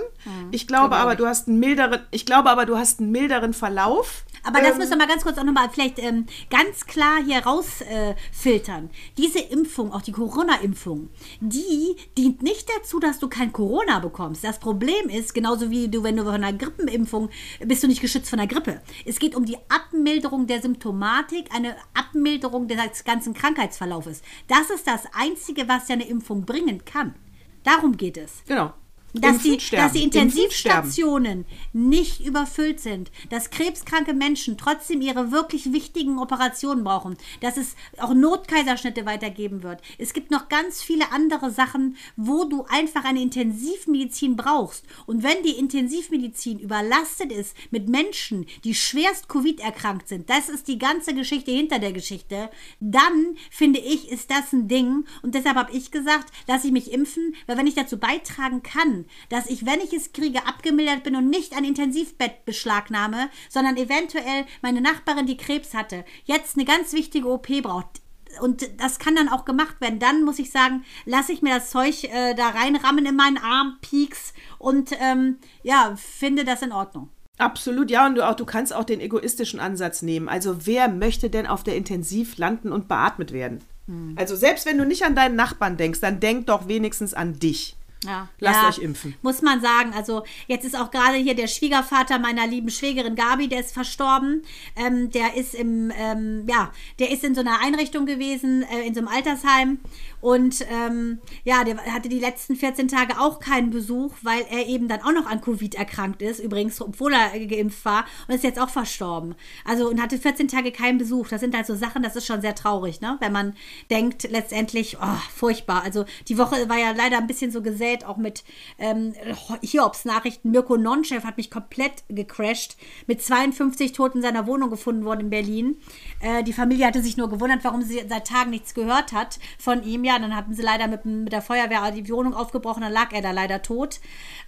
ich glaube aber, du hast einen milderen, ich glaube aber, du hast einen milderen Verlauf. Aber das Ähm, müssen wir mal ganz kurz auch nochmal vielleicht ähm, ganz klar hier rausfiltern. Äh. Diese Impfung, auch die Corona-Impfung, die dient nicht dazu, dass du kein Corona bekommst. Das Problem ist, genauso wie du, wenn du von einer Grippenimpfung bist du nicht geschützt von der Grippe. Es geht um die Abmilderung der Symptomatik, eine Abmilderung des ganzen Krankheitsverlaufes. Das ist das Einzige, was ja eine Impfung bringen kann. Darum geht es Genau. Dass die, dass die. Intensivstationen nicht überfüllt sind, dass krebskranke Menschen trotzdem ihre wirklich wichtigen Operationen brauchen, dass es auch Notkaiserschnitte weitergeben wird. Es gibt noch ganz viele andere Sachen, wo du einfach eine Intensivmedizin brauchst. Und wenn die Intensivmedizin überlastet ist mit Menschen, die schwerst Covid erkrankt sind, das ist die ganze Geschichte hinter der Geschichte, dann finde ich, ist das ein Ding. Und deshalb habe ich gesagt, lass ich mich impfen, weil wenn ich dazu beitragen kann, dass ich, wenn ich es kriege, abgemildert bin und nicht ein Intensivbett beschlagnahme, sondern eventuell meine Nachbarin, die Krebs hatte, jetzt eine ganz wichtige OP braucht. Und das kann dann auch gemacht werden. Dann muss ich sagen, lasse ich mir das Zeug äh, da reinrammen in meinen Arm, pieks und ähm, ja, finde das in Ordnung. Absolut, ja, und du, auch, du kannst auch den egoistischen Ansatz nehmen. Also wer möchte denn auf der Intensiv landen und beatmet werden? Hm. Also selbst wenn du nicht an deinen Nachbarn denkst, dann denk doch wenigstens an dich. Ja. Lasst ja, euch impfen. Muss man sagen. Also jetzt ist auch gerade hier der Schwiegervater meiner lieben Schwägerin Gabi, der ist verstorben. Ähm, der ist im, ähm, ja, der ist in so einer Einrichtung gewesen, äh, in so einem Altersheim. Und ähm, ja, der hatte die letzten 14 Tage auch keinen Besuch, weil er eben dann auch noch an Covid erkrankt ist. Übrigens, obwohl er geimpft war und ist jetzt auch verstorben. Also und hatte 14 Tage keinen Besuch. Das sind halt so Sachen, das ist schon sehr traurig, ne? Wenn man denkt, letztendlich, oh, furchtbar. Also die Woche war ja leider ein bisschen so gesät, auch mit ähm, Hiobs Nachrichten. Mirko Nonchef hat mich komplett gecrashed, mit 52 Toten in seiner Wohnung gefunden worden in Berlin. Äh, die Familie hatte sich nur gewundert, warum sie seit Tagen nichts gehört hat von ihm. Ja, dann hatten sie leider mit, mit der Feuerwehr die Wohnung aufgebrochen, dann lag er da leider tot.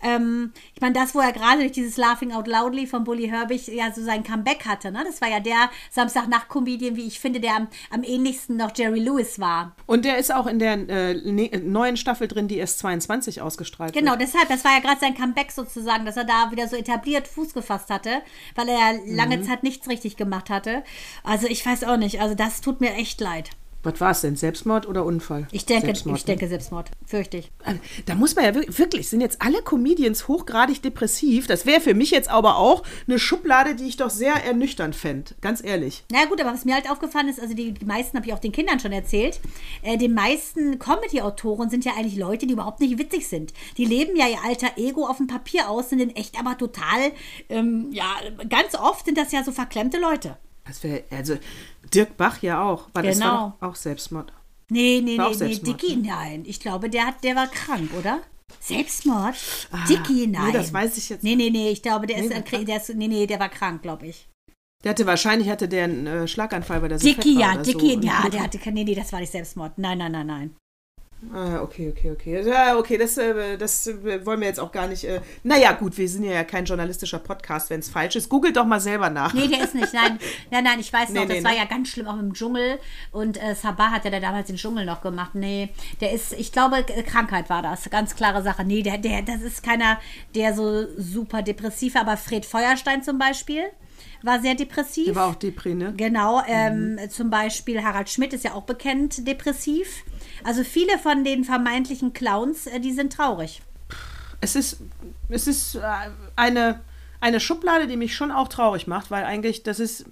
Ähm, ich meine, das, wo er gerade durch dieses Laughing Out Loudly von Bully Herbig ja so sein Comeback hatte, ne? Das war ja der Samstagnacht-Comedian, wie ich finde, der am, am ähnlichsten noch Jerry Lewis war. Und der ist auch in der äh, ne, neuen Staffel drin, die erst 22 ausgestrahlt Genau, wird. deshalb, das war ja gerade sein Comeback sozusagen, dass er da wieder so etabliert Fuß gefasst hatte, weil er ja lange Zeit nichts richtig gemacht hatte. Also ich weiß auch nicht, also das tut mir echt leid. Was war es denn? Selbstmord oder Unfall? Ich denke, Selbstmord, ich ne? denke Selbstmord, fürchte ich. Da muss man ja wirklich, wirklich, sind jetzt alle Comedians hochgradig depressiv. Das wäre für mich jetzt aber auch eine Schublade, die ich doch sehr ernüchternd fände. Ganz ehrlich. Na gut, aber was mir halt aufgefallen ist, also die, die meisten habe ich auch den Kindern schon erzählt, äh, die meisten Comedy-Autoren sind ja eigentlich Leute, die überhaupt nicht witzig sind. Die leben ja ihr alter Ego auf dem Papier aus, sind in echt aber total, ähm, ja, ganz oft sind das ja so verklemmte Leute. Das wäre, also Dirk Bach ja auch. War das Genau. war auch Selbstmord. Nee, nee, War nee, nee, Dicky, ne? nein. Ich glaube, der, hat, der war krank, oder? Selbstmord? Dicky, nein. Ah, nee, das weiß ich jetzt Nee, nee, nee, ich glaube, der ist, Nee, äh, war der ist nee, nee, der war krank, glaube ich. Der hatte wahrscheinlich hatte der einen äh, Schlaganfall, weil der Dicky, ja, Dicky, so. Ja, der hatte, nee, nee, das war nicht Selbstmord. Nein, nein, nein, nein. Ah, okay, okay, okay. Ja, okay, das, äh, das äh, wollen wir jetzt auch gar nicht. Äh, naja, gut, wir sind ja kein journalistischer Podcast, wenn es falsch ist. Googelt doch mal selber nach. Nee, der ist nicht. Nein, nein, nein, ich weiß noch, Nee, nee, das war ne? ja ganz schlimm auch im Dschungel. Und äh, Sabah hat ja da damals den Dschungel noch gemacht. Nee, der ist, ich glaube, Krankheit war das. Ganz klare Sache. Nee, der, der, das ist keiner, der so super depressiv war. Aber Fred Feuerstein zum Beispiel war sehr depressiv. Der war auch Depri, ne? Genau, ähm, zum Beispiel Harald Schmidt ist ja auch bekannt depressiv. Also viele von den vermeintlichen Clowns, äh, die sind traurig. Es ist, es ist äh, eine, eine Schublade, die mich schon auch traurig macht, weil eigentlich, das ist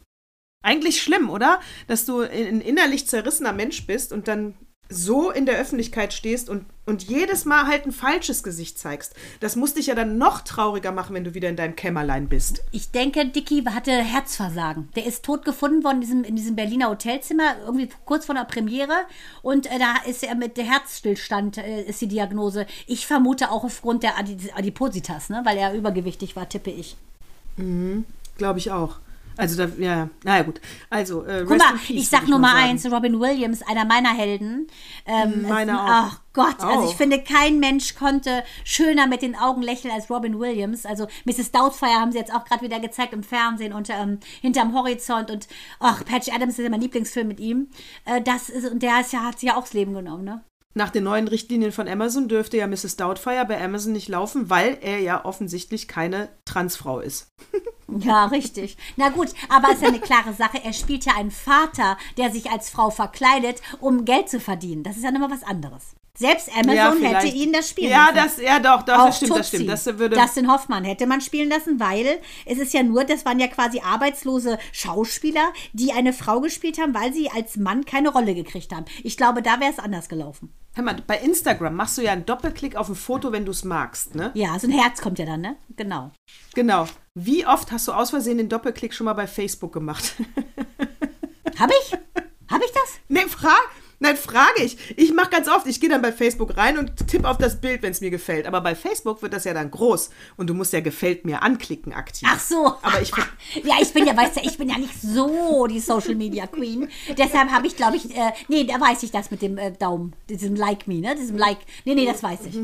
eigentlich schlimm, oder? Dass du ein innerlich zerrissener Mensch bist und dann so in der Öffentlichkeit stehst und, und jedes Mal halt ein falsches Gesicht zeigst. Das muss dich ja dann noch trauriger machen, wenn du wieder in deinem Kämmerlein bist. Ich denke, Dicky hatte Herzversagen. Der ist tot gefunden worden in diesem, in diesem Berliner Hotelzimmer, irgendwie kurz vor der Premiere. Und äh, da ist er mit Herzstillstand, äh, ist die Diagnose. Ich vermute auch aufgrund der Adipositas, ne? weil er übergewichtig war, tippe ich. Mhm, Glaube ich auch. Also, da, ja, naja, gut. Also, äh, Guck mal, ich sag nur mal eins: Robin Williams, einer meiner Helden. Ähm, Meiner auch. Ach Gott, also ich Auch. finde, kein Mensch konnte schöner mit den Augen lächeln als Robin Williams. Also, Mrs. Doubtfire haben sie jetzt auch gerade wieder gezeigt im Fernsehen und ähm, hinterm Horizont. Und, ach, Patch Adams ist ja mein Lieblingsfilm mit ihm. Äh, das ist, und der ist ja, hat sich ja auch das Leben genommen, ne? Nach den neuen Richtlinien von Amazon dürfte ja Mrs. Doubtfire bei Amazon nicht laufen, weil er ja offensichtlich keine Transfrau ist. Ja, richtig. Na gut, aber es ist ja eine klare Sache. Er spielt ja einen Vater, der sich als Frau verkleidet, um Geld zu verdienen. Das ist ja nochmal was anderes. Selbst Amazon hätte vielleicht. ihn das spielen Ja, lassen. das, ja doch, doch, das stimmt, das stimmt. Das würde, Dustin Hoffmann hätte man spielen lassen, weil es ist ja nur, das waren ja quasi arbeitslose Schauspieler, die eine Frau gespielt haben, weil sie als Mann keine Rolle gekriegt haben. Ich glaube, da wäre es anders gelaufen. hör mal, bei Instagram machst du ja einen Doppelklick auf ein Foto, wenn du es magst, ne? Ja, so ein Herz kommt ja dann, ne? Genau. Genau. Wie oft hast du aus Versehen den Doppelklick schon mal bei Facebook gemacht? Habe ich? Habe ich das? nee, frag, nein, frage ich. Ich mache ganz oft, ich gehe dann bei Facebook rein und tippe auf das Bild, wenn es mir gefällt. Aber bei Facebook wird das ja dann groß und du musst ja gefällt mir anklicken aktiv. Ach so. Aber ich Ja, ich bin ja, weißt du, ich bin ja nicht so die Social Media Queen. Deshalb habe ich, glaube ich, äh, nee, da weiß ich das mit dem äh, Daumen, diesem Like Me, ne? Diesem Like. Nee, nee, das weiß ich.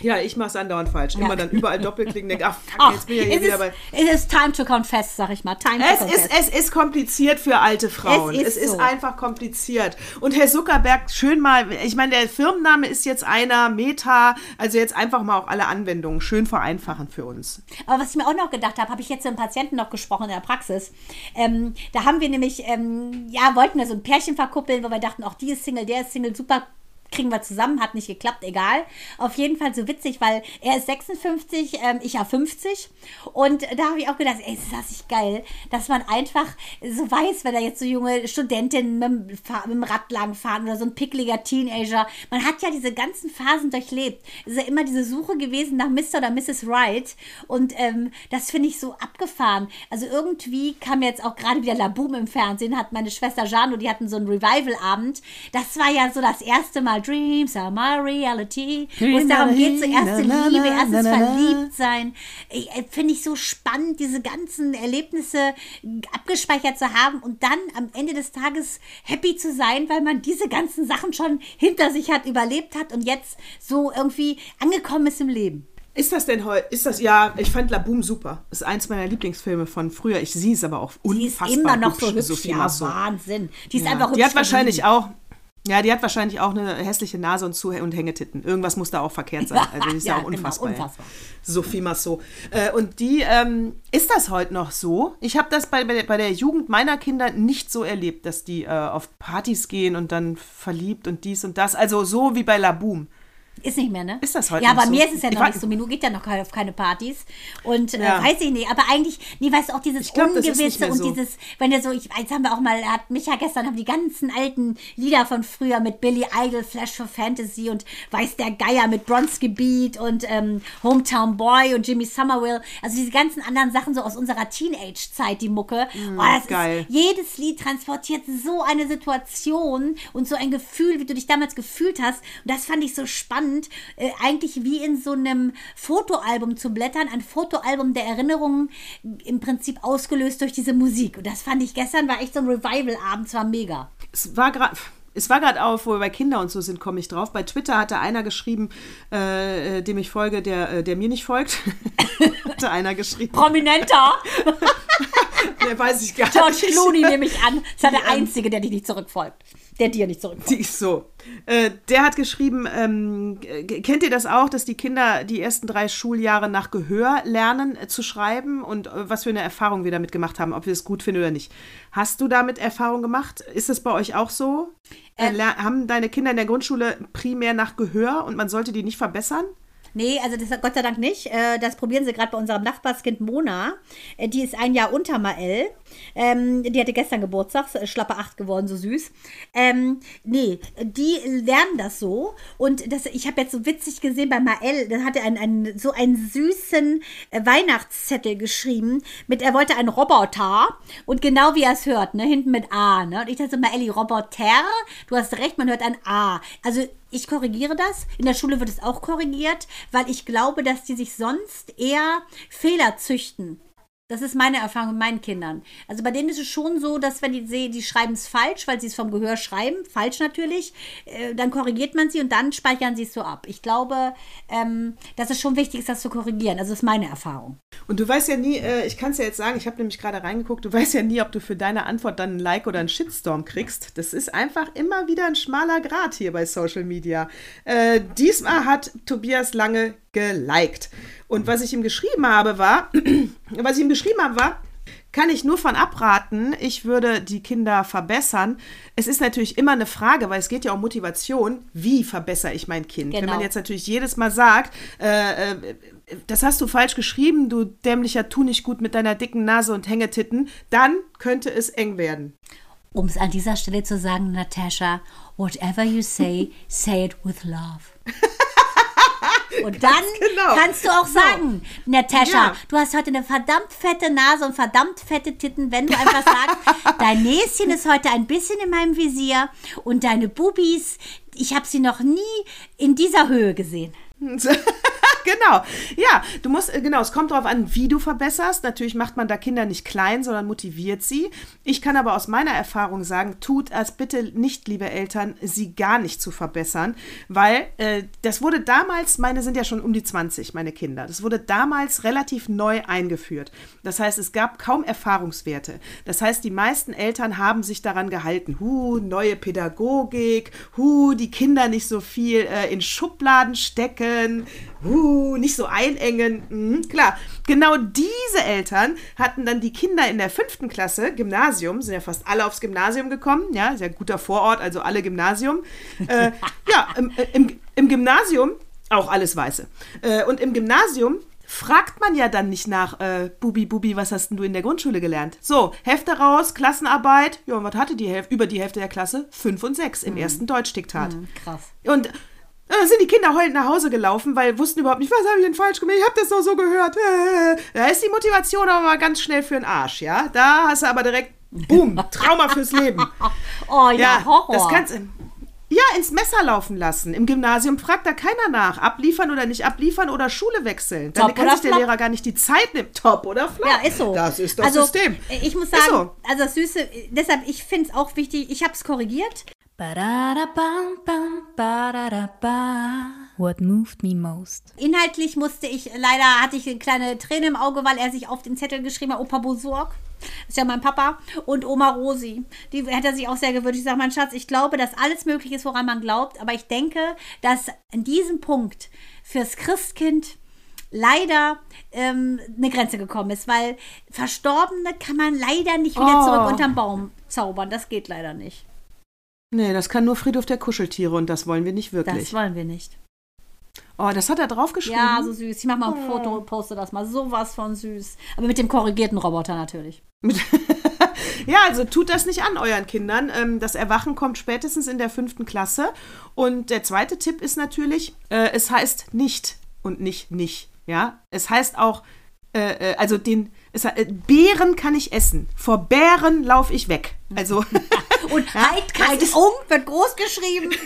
Ja, ich mache es andauernd falsch. Immer dann überall doppelklicken, denke, ach, fuck, jetzt bin ich ja hier wieder ist, bei. es ist time to confess, sag ich mal. Time to Es confess. ist, es ist kompliziert für alte Frauen. Es Es ist ist, so. einfach kompliziert. Und Herr Zuckerberg, schön mal, ich meine, der Firmenname ist jetzt einer, Meta, also jetzt einfach mal auch alle Anwendungen schön vereinfachen für uns. Aber was ich mir auch noch gedacht habe, habe ich jetzt mit einem Patienten noch gesprochen in der Praxis. Ähm, da haben wir nämlich, ähm, ja, wollten wir so ein Pärchen verkuppeln, wo wir dachten, auch die ist Single, der ist Single, super. Kriegen wir zusammen, hat nicht geklappt, egal. Auf jeden Fall so witzig, weil er ist 56, ähm, ich ja 50. Und da habe ich auch gedacht, ey, ist das nicht geil, dass man einfach so weiß, wenn da jetzt so junge Studentinnen mit, mit dem Rad langfahren oder so ein pickliger Teenager. Man hat ja diese ganzen Phasen durchlebt. Es ist ja immer diese Suche gewesen nach Mr. oder Mrs. Right. Und ähm, das finde ich so abgefahren. Also irgendwie kam jetzt auch gerade wieder Laboom im Fernsehen, hat meine Schwester Jano, die hatten so einen Revival-Abend. Das war ja so das erste Mal Dreams are my reality. Wo es darum geht, so erste Na, na, Liebe, na. verliebt sein. Ich, äh, Finde ich so spannend, diese ganzen Erlebnisse abgespeichert zu haben und dann am Ende des Tages happy zu sein, weil man diese ganzen Sachen schon hinter sich hat, überlebt hat und jetzt so irgendwie angekommen ist im Leben. Ist das denn heute, ist das, ja, ich fand Laboom super. Ist eins meiner Lieblingsfilme von früher. Ich sehe es aber auch Die ist unfassbar immer noch so hübsch, hübsch. Sophie Ja, Masso. Wahnsinn. Die ist Ja. einfach hübsch. Die hat wahrscheinlich auch, ja, die hat wahrscheinlich auch eine hässliche Nase und, Zu und Hängetitten. Irgendwas muss da auch verkehrt sein. Also die ist ja, Ja, auch genau, unfassbar. ey. unfassbar. Sophie Masso. Äh, und die, ähm, ist das heute noch so? Ich habe das bei, bei der Jugend meiner Kinder nicht so erlebt, dass die äh, auf Partys gehen und dann verliebt und dies und das. Also so wie bei Laboom. Ist nicht mehr, ne? Ist das heute Ja, bei so? mir ist es ja Ich noch war- nicht so. Minu geht ja noch auf keine Partys. Und äh, Ja. weiß ich nicht. Aber eigentlich, nee, weißt du, auch dieses glaub, Ungewisse und so. dieses, wenn der so, ich, jetzt haben wir auch mal, hat Micha gestern, haben die ganzen alten Lieder von früher mit Billy Idol, Flash for Fantasy und Weiß der Geier mit Bronski Beat und ähm, Hometown Boy und Jimmy Somerville. Also diese ganzen anderen Sachen so aus unserer Teenage-Zeit, die Mucke. oh, das Mm, geil. Ist, jedes Lied transportiert so eine Situation und so ein Gefühl, wie du dich damals gefühlt hast. Und das fand ich so spannend, äh, eigentlich wie in so einem Fotoalbum zu blättern, ein Fotoalbum der Erinnerungen, im Prinzip ausgelöst durch diese Musik. Und das fand ich gestern, war echt so ein Revival-Abend, war mega. es war gerade. Es war gerade auf, wo wir bei Kinder und so sind, komme ich drauf. Bei Twitter hatte einer geschrieben, äh, äh, dem ich folge, der, äh, der mir nicht folgt. hatte einer geschrieben. Prominenter! Nee, weiß ich gar George nicht. Clooney nehme ich an. Ist ja der Einzige, der dich nicht zurückfolgt. Der dir nicht zurückfolgt. Die ist so. Äh, der hat geschrieben, ähm, äh, kennt ihr das auch, dass die Kinder die ersten drei Schuljahre nach Gehör lernen äh, zu schreiben und äh, was für eine Erfahrung wir damit gemacht haben, ob wir es gut finden oder nicht. Hast du damit Erfahrung gemacht? Ist es bei euch auch so? Äh, ler- haben deine Kinder in der Grundschule primär nach Gehör und man sollte die nicht verbessern? Nee, also das Gott sei Dank nicht. Äh, Das probieren sie gerade bei unserem Nachbarskind Mona. Äh, Die ist ein Jahr unter Mael. Ähm, die hatte gestern Geburtstag, schlappe acht geworden, so süß. Ähm, nee, die lernen das so. Und das, ich habe jetzt so witzig gesehen bei Mael, da hatte einen, einen, so einen süßen äh, Weihnachtszettel geschrieben mit, er wollte einen Roboter. Und genau wie er es hört, ne, hinten mit A. Ne? Und ich dachte so, Maeli, Roboter, du hast recht, man hört ein A. Also ich korrigiere das. In der Schule wird es auch korrigiert, weil ich glaube, dass die sich sonst eher Fehler züchten. Das ist meine Erfahrung mit meinen Kindern. Also bei denen ist es schon so, dass wenn die sehen, die schreiben es falsch, weil sie es vom Gehör schreiben, falsch natürlich, äh, dann korrigiert man sie und dann speichern sie es so ab. Ich glaube, ähm, dass es schon wichtig ist, das zu korrigieren. Also das ist meine Erfahrung. Und du weißt ja nie, äh, ich kann es ja jetzt sagen, ich habe nämlich gerade reingeguckt, du weißt ja nie, ob du für deine Antwort dann ein Like oder einen Shitstorm kriegst. Das ist einfach immer wieder ein schmaler Grat hier bei Social Media. Äh, diesmal hat Tobias Lange geliked. Und was ich ihm geschrieben habe, war, was ich ihm geschrieben habe, war, kann ich nur von abraten. Ich würde die Kinder verbessern. Es ist natürlich immer eine Frage, weil es geht ja um Motivation. Wie verbessere ich mein Kind? Wenn Genau. man jetzt natürlich jedes Mal sagt, äh, äh, das hast du falsch geschrieben, du dämlicher Tu nicht gut mit deiner dicken Nase und Hängetitten, dann könnte es eng werden. Um es an dieser Stelle zu sagen, Natascha, whatever you say, say it with love. Und dann genau. kannst du auch So. sagen, Natascha, Ja. du hast heute eine verdammt fette Nase und verdammt fette Titten, wenn du einfach sagst, dein Näschen ist heute ein bisschen in meinem Visier und deine Bubis, ich habe sie noch nie in dieser Höhe gesehen. genau. Ja, du musst, äh, genau, es kommt darauf an, wie du verbesserst. Natürlich macht man da Kinder nicht klein, sondern motiviert sie. Ich kann aber aus meiner Erfahrung sagen, tut als bitte nicht, liebe Eltern, sie gar nicht zu verbessern, weil äh, das wurde damals, meine sind ja schon um die 20, meine Kinder, das wurde damals relativ neu eingeführt. Das heißt, es gab kaum Erfahrungswerte. Das heißt, die meisten Eltern haben sich daran gehalten, hu, neue Pädagogik, hu, die Kinder nicht so viel äh, in Schubladen stecken, hu, nicht so einengen. Mhm, klar, genau diese Eltern hatten dann die Kinder in der fünften Klasse, Gymnasium, sind ja fast alle aufs Gymnasium gekommen, ja, sehr guter Vorort, also alle Gymnasium. Äh, ja, im, äh, im, im Gymnasium, auch alles Weiße. Äh, und im Gymnasium fragt man ja dann nicht nach, äh, Bubi, Bubi, was hast denn du in der Grundschule gelernt? So, Hefte raus, Klassenarbeit. Ja, und was hatte die Hälfte, über die Hälfte der Klasse? Fünf und sechs im ersten Deutschdiktat. Krass. Und dann sind die Kinder heulend nach Hause gelaufen, weil wussten überhaupt nicht, was habe ich denn falsch gemacht? Ich habe das doch so gehört. Äh, Da ist die Motivation aber mal ganz schnell für den Arsch, ja? Da hast du aber direkt, boom, Trauma fürs Leben. Oh ja, Horror. Das kannst ja, ins Messer laufen lassen. Im Gymnasium fragt da keiner nach. Abliefern oder nicht abliefern oder Schule wechseln. Dann Top kann sich der flop? Lehrer gar nicht die Zeit nehmen. Top oder flop. Ja, ist so. Das ist das also, System. Ich muss sagen, so. also das Süße, deshalb, ich finde es auch wichtig, ich habe es korrigiert. What moved me most? Inhaltlich musste ich, leider hatte ich eine kleine Träne im Auge, weil er sich auf den Zettel geschrieben hat, Opa Bosorg. Ist ja mein Papa und Oma Rosi. Die hätte er sich auch sehr gewünscht. Ich sage, mein Schatz, ich glaube, dass alles möglich ist, woran man glaubt. Aber ich denke, dass in diesem Punkt fürs Christkind leider ähm, eine Grenze gekommen ist, weil Verstorbene kann man leider nicht wieder Oh. zurück unterm Baum zaubern. Das geht leider nicht. Nee, das kann nur Friedhof der Kuscheltiere und das wollen wir nicht Das wirklich. wollen wir nicht. oh, das hat er draufgeschrieben. Ja, so süß. Ich mach mal ein Foto und poste das mal. Sowas von süß. Aber mit dem korrigierten Roboter natürlich. Ja, also tut das nicht an euren Kindern. Ähm, Das Erwachen kommt spätestens in der fünften Klasse. Und der zweite Tipp ist natürlich, äh, es heißt nicht und nicht nicht. Ja, es heißt auch, äh, äh, also den, es, äh, Beeren kann ich essen. Vor Bären laufe ich weg. Also Und Heidkeit ist- um wird groß geschrieben.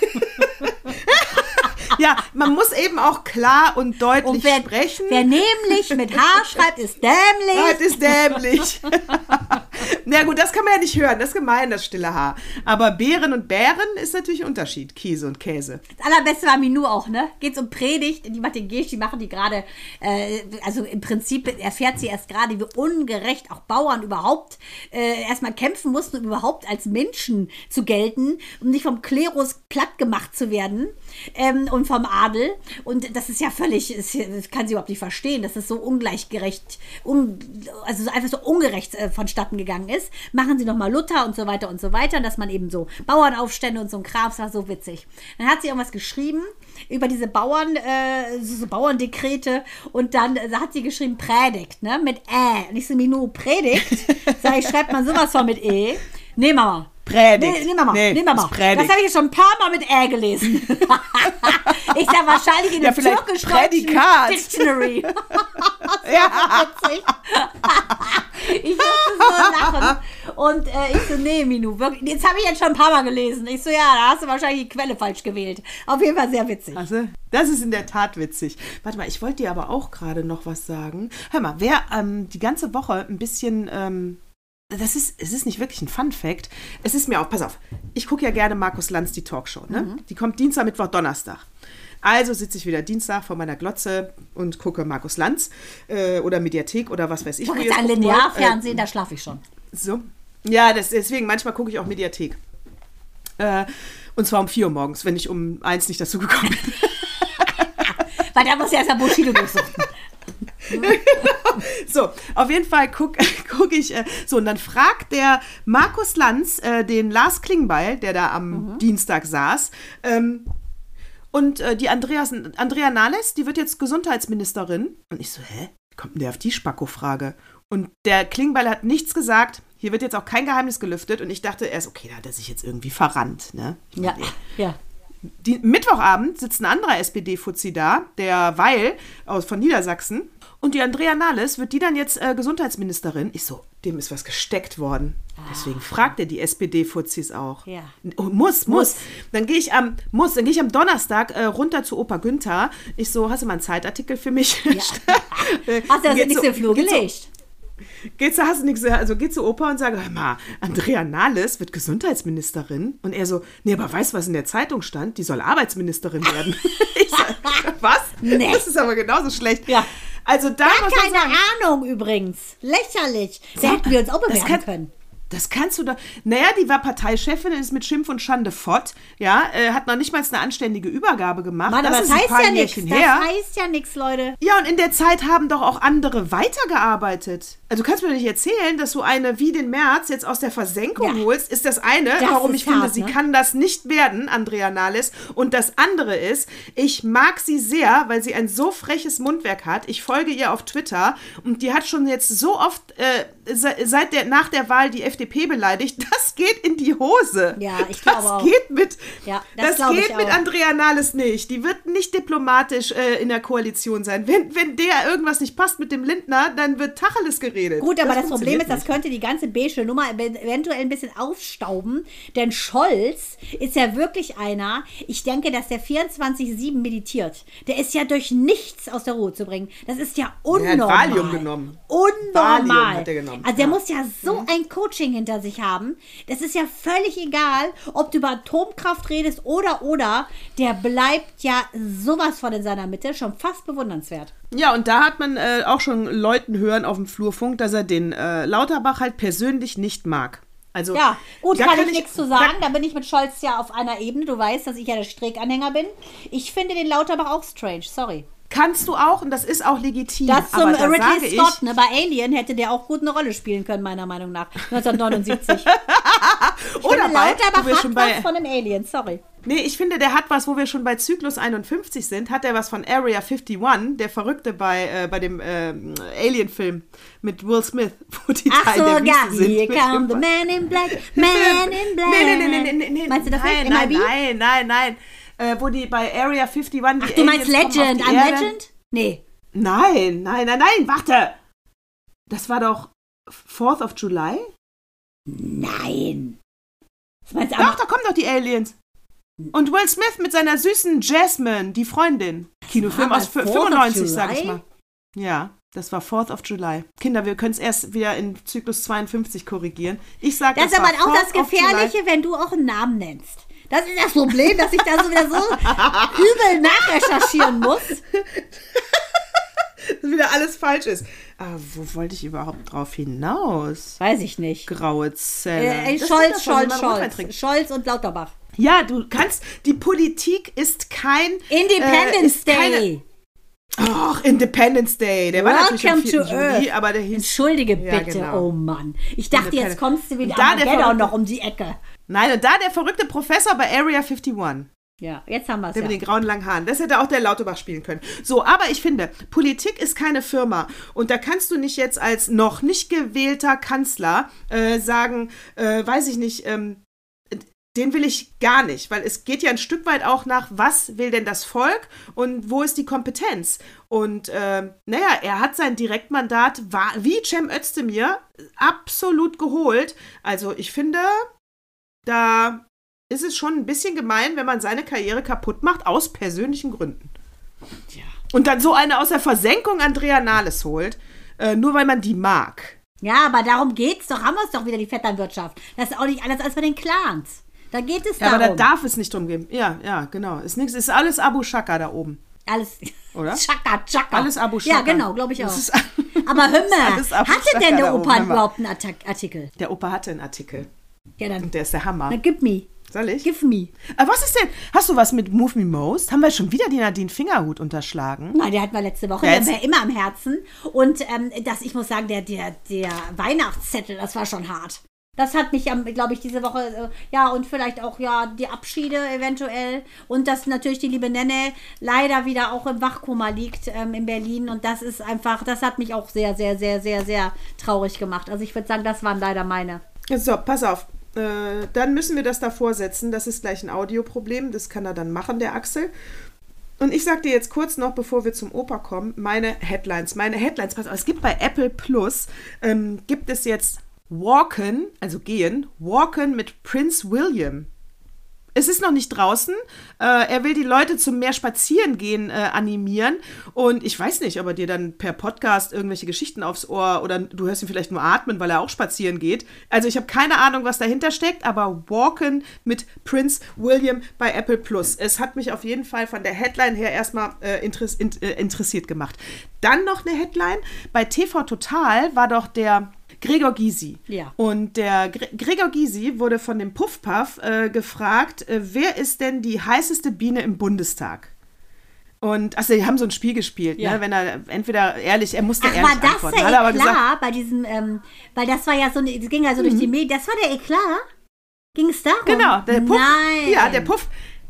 Ja, man muss eben auch klar und deutlich Und wer, sprechen. wer nämlich mit H schreibt, ist dämlich. Das ist dämlich. Na gut, das kann man ja nicht hören. Das ist gemein, das stille Haar. Aber Beeren und Bären ist natürlich ein Unterschied. Käse und Käse. Das allerbeste war Minou auch, ne? Geht's um Predigt, die macht den Gesch, die machen die gerade, äh, also im Prinzip erfährt sie erst gerade, wie ungerecht auch Bauern überhaupt äh, erstmal kämpfen mussten, um überhaupt als Menschen zu gelten, um nicht vom Klerus platt gemacht zu werden ähm, und vom Adel. Und das ist ja völlig, das kann sie überhaupt nicht verstehen, dass das so ungleichgerecht, un, also so einfach so ungerecht äh, vonstatten gegangen ist. Machen sie nochmal Luther und so weiter und so weiter, dass man eben so Bauernaufstände und so ein Kram, das war so witzig. Dann hat sie irgendwas geschrieben über diese Bauern, äh, so, so Bauerndekrete und dann äh, hat sie geschrieben Predigt, ne, mit Ä. Und ich so, Minu, Predigt? Sag ich, schreibt man sowas von mit E. Nee, Mama. Predigt. Nee, nehmen wir mal. Nee, wir ist mal. Predigt. Das habe ich jetzt schon ein paar Mal mit Ä gelesen. ich sag wahrscheinlich in Ja, dem vielleicht türkisch Prädikat. Dictionary. Ja. witzig. ich musste so lachen. Und äh, ich so, nee, Minu, wirklich. Jetzt habe ich jetzt schon ein paar Mal gelesen. Ich so, ja, da hast du wahrscheinlich die Quelle falsch gewählt. Auf jeden Fall sehr witzig. Also, das ist in der Tat witzig. Warte mal, ich wollte dir aber auch gerade noch was sagen. Hör mal, wer ähm, die ganze Woche ein bisschen. Ähm, das ist, es ist nicht wirklich ein Fun Fact. Es ist mir auch, pass auf, ich gucke ja gerne Markus Lanz, die Talkshow. Ne? Die kommt Dienstag, Mittwoch, Donnerstag. Also sitze ich wieder Dienstag vor meiner Glotze und gucke Markus Lanz äh, oder Mediathek oder was weiß ich. Ich sagen, gucken wollt. Linearfernsehen, da schlafe ich schon. Äh, so. Ja, das, deswegen, manchmal gucke ich auch Mediathek. Äh, und zwar um 4 Uhr morgens, wenn ich um 1 nicht dazu gekommen bin. Weil da muss ja erst mal Bushido durchsuchen. So, auf jeden Fall gucke guck ich, äh, so, und dann fragt der Markus Lanz äh, den Lars Klingbeil, der da am Dienstag saß, ähm, und äh, die Andreas, Andrea Nahles, die wird jetzt Gesundheitsministerin. Und ich so, hä? Wie kommt denn der auf die Spacko-Frage? Und der Klingbeil hat nichts gesagt. Hier wird jetzt auch kein Geheimnis gelüftet. Und ich dachte erst, okay, da hat er sich jetzt irgendwie verrannt. Ne? Ja, ja. die, Mittwochabend sitzt ein anderer SPD-Fuzzi da, der Weil aus, von Niedersachsen. Und die Andrea Nahles, wird die dann jetzt äh, Gesundheitsministerin? Ich so, dem ist was gesteckt worden. Deswegen fragt er die SPD-Fuzis auch. Ja. Oh, muss, muss. Dann gehe ich am, muss, dann gehe ich am Donnerstag äh, runter zu Opa Günther. Ich so, hast du mal einen Zeitartikel für mich? Äh, Hast du das geht nicht so- im Flur gelegt? Geht zu, hast du nichts, also geht zu Opa und sage, hör mal, Andrea Nahles wird Gesundheitsministerin. Und er so, nee, aber weißt du, was in der Zeitung stand? Die soll Arbeitsministerin werden. ich sag, was? Nee. Das ist aber genauso schlecht. Ja. Also da Gar keine sagen, Ahnung übrigens. Lächerlich. Da hätten wir uns auch bewerben kann- können. Das kannst du doch. Naja, die war Parteichefin, ist mit Schimpf und Schande fort. Ja, äh, hat noch nicht mal eine anständige Übergabe gemacht. Mann, das ein heißt ja nichts. Das heißt ja nichts, Leute. Ja, und in der Zeit haben doch auch andere weitergearbeitet. Also du kannst mir doch nicht erzählen, dass du eine wie den März jetzt aus der Versenkung Ja. holst, ist das eine, Das warum ich finde, hart, sie ne? kann das nicht werden, Andrea Nahles. Und das andere ist, ich mag sie sehr, weil sie ein so freches Mundwerk hat. Ich folge ihr auf Twitter und die hat schon jetzt so oft äh, se- seit der, nach der Wahl die FDP beleidigt. Das geht in die Hose. Ja, ich das glaube auch. geht mit, Ja, das das, geht mit. Andrea Nahles nicht. Die wird nicht diplomatisch äh, in der Koalition sein. Wenn, wenn der irgendwas nicht passt mit dem Lindner, dann wird Tacheles geredet. Gut, aber das, Problem funktioniert ist, das könnte die ganze beige Nummer eventuell ein bisschen aufstauben. Denn Scholz ist ja wirklich einer, ich denke, dass der 24-7 meditiert. Der ist ja durch nichts aus der Ruhe zu bringen. Das ist ja hat unnormal. Valium genommen. Unnormal. Valium hat er genommen, Also der ja. muss ja so ein Coaching hinter sich haben. Das ist ja völlig egal, ob du über Atomkraft redest oder oder. Der bleibt ja sowas von in seiner Mitte. Schon fast bewundernswert. Ja, und da hat man äh, auch schon Leuten hören auf dem Flurfunk, dass er den äh, Lauterbach halt persönlich nicht mag. Also, Ja, gut, da kann ich nichts zu sagen. Da bin ich mit Scholz ja auf einer Ebene. Du weißt, dass ich ja der Streeck-Anhänger bin. Ich finde den Lauterbach auch strange, sorry. Kannst du auch, und das ist auch legitim. Das zum aber Ridley sage Scott, ich, ne? Bei Alien hätte der auch gut eine Rolle spielen können, meiner Meinung nach. 1979. oder bei, wir hat schon was bei, von einem Alien, sorry. nee, ich finde, der hat was, wo wir schon bei Zyklus 51 sind, hat er was von Area 51, der Verrückte bei, äh, bei dem ähm, Alien-Film mit Will Smith, wo die Ach da so, der ja. Wüste sind. Here come the man in black, man in black. Nee, nee, nee, nee, nee, nee. Meinst du das nein, nicht? nein, MIB? nein, nein, nein. Äh, wo die bei Area 51 die Ach, du meinst Aliens Legend? Erde. Legend? Nee. Nein, nein, nein, nein, warte. Das war doch 4th of July? Nein. Was meinst? Doch, da kommen doch die Aliens. Und Will Smith mit seiner süßen Jasmine, die Freundin. Kinofilm aus bei 95, 4th of sag ich mal. Ja, das war 4th of July. Kinder, wir können es erst wieder in Zyklus 52 korrigieren. Ich sag, Das das, ist aber auch 4th das. Gefährliche, wenn du auch einen Namen nennst. Das ist das Problem, dass ich da so wieder so übel nachrecherchieren muss. Dass wieder alles falsch ist. Aber wo wollte ich überhaupt drauf hinaus? Weiß ich nicht. Graue Zelle. Äh, Scholz, Scholz, Scholz. Scholz und Lauterbach. Ja, du kannst, die Politik ist kein... Independence äh, ist Day. Ach, Independence Day. Der war natürlich am Welcome 4. to Juli, Earth. aber der hieß... Entschuldige Ja, bitte, genau. oh Mann. Ich dachte, jetzt kommst du wieder Da der Armageddon noch um die Ecke. Nein, und da der verrückte Professor bei Area 51. Ja, jetzt haben wir es Der ja. mit den grauen langen Haaren. Das hätte auch der Lauterbach spielen können. So, aber ich finde, Politik ist keine Firma. Und da kannst du nicht jetzt als noch nicht gewählter Kanzler äh, sagen, äh, weiß ich nicht, ähm, den will ich gar nicht, weil es geht ja ein Stück weit auch nach, was will denn das Volk und wo ist die Kompetenz? Und ähm, naja, er hat sein Direktmandat, war, wie Cem Özdemir, absolut geholt. Also ich finde, da ist es schon ein bisschen gemein, wenn man seine Karriere kaputt macht, aus persönlichen Gründen. Und dann so eine aus der Versenkung Andrea Nahles holt, äh, nur weil man die mag. Ja, aber darum geht's doch. Haben wir es doch wieder, die Vetternwirtschaft. Das ist auch nicht alles als bei den Clans. Da geht es Ja, darum. aber da darf es nicht drum gehen. Ja, ja, genau. Ist nichts, ist alles Abu Shaka da oben. alles. Oder? Chaka, Chaka. Alles Abu Ja, Shaka. genau, glaube ich auch. Ist- aber hör mal, hatte denn der Opa überhaupt einen Artikel? Der Opa hatte einen Artikel. Ja, dann, Und der ist der Hammer. dann gib me. Soll ich? Give me. Aber was ist denn? Hast du was mit Move Me Most? Haben wir schon wieder den Nadine Fingerhut unterschlagen? Nein, der hat wir letzte Woche, Ja, der jetzt- war immer am Herzen. Und ähm, das, ich muss sagen, der, der, der Weihnachtszettel, das war schon hart. Das hat mich, glaube ich, diese Woche, äh, ja, und vielleicht auch, ja, die Abschiede eventuell. Und dass natürlich die liebe Nenne leider wieder auch im Wachkoma liegt ähm, in Berlin. Und das ist einfach, das hat mich auch sehr, sehr, sehr, sehr, sehr traurig gemacht. Also ich würde sagen, das waren leider meine. So, pass auf. Äh, dann müssen wir das davor setzen. Das ist gleich ein Audioproblem. Das kann er dann machen, der Axel. Und ich sag dir jetzt kurz noch, bevor wir zum Oper kommen, meine Headlines. Meine Headlines, pass auf, es gibt bei Apple Plus, ähm, gibt es jetzt Walken, also gehen, Walken mit Prince William. Es ist noch nicht draußen. Äh, er will die Leute zum mehr Spazierengehen äh, animieren. Und ich weiß nicht, ob er dir dann per Podcast irgendwelche Geschichten aufs Ohr oder du hörst ihn vielleicht nur atmen, weil er auch spazieren geht. Also ich habe keine Ahnung, was dahinter steckt, aber Walken mit Prince William bei Apple Plus. Es hat mich auf jeden Fall von der Headline her erstmal äh, interess in, äh, interessiert gemacht. Dann noch eine Headline. Bei TV Total war doch der Gregor Gysi. Ja. Und der Gre Gregor Gysi wurde von dem Puffpuff äh, gefragt, äh, wer ist denn die heißeste Biene im Bundestag? Und also die haben so ein Spiel gespielt, Ja. ne? Wenn er entweder ehrlich, er musste Ach, ehrlich war das antworten. der er Eklat gesagt, Mhm. bei diesem, ähm, weil das war ja so, das ging ja so durch die Medien, das war der Eklat? Ging es darum? genau, der Puff. Nein. Ja, der Puff.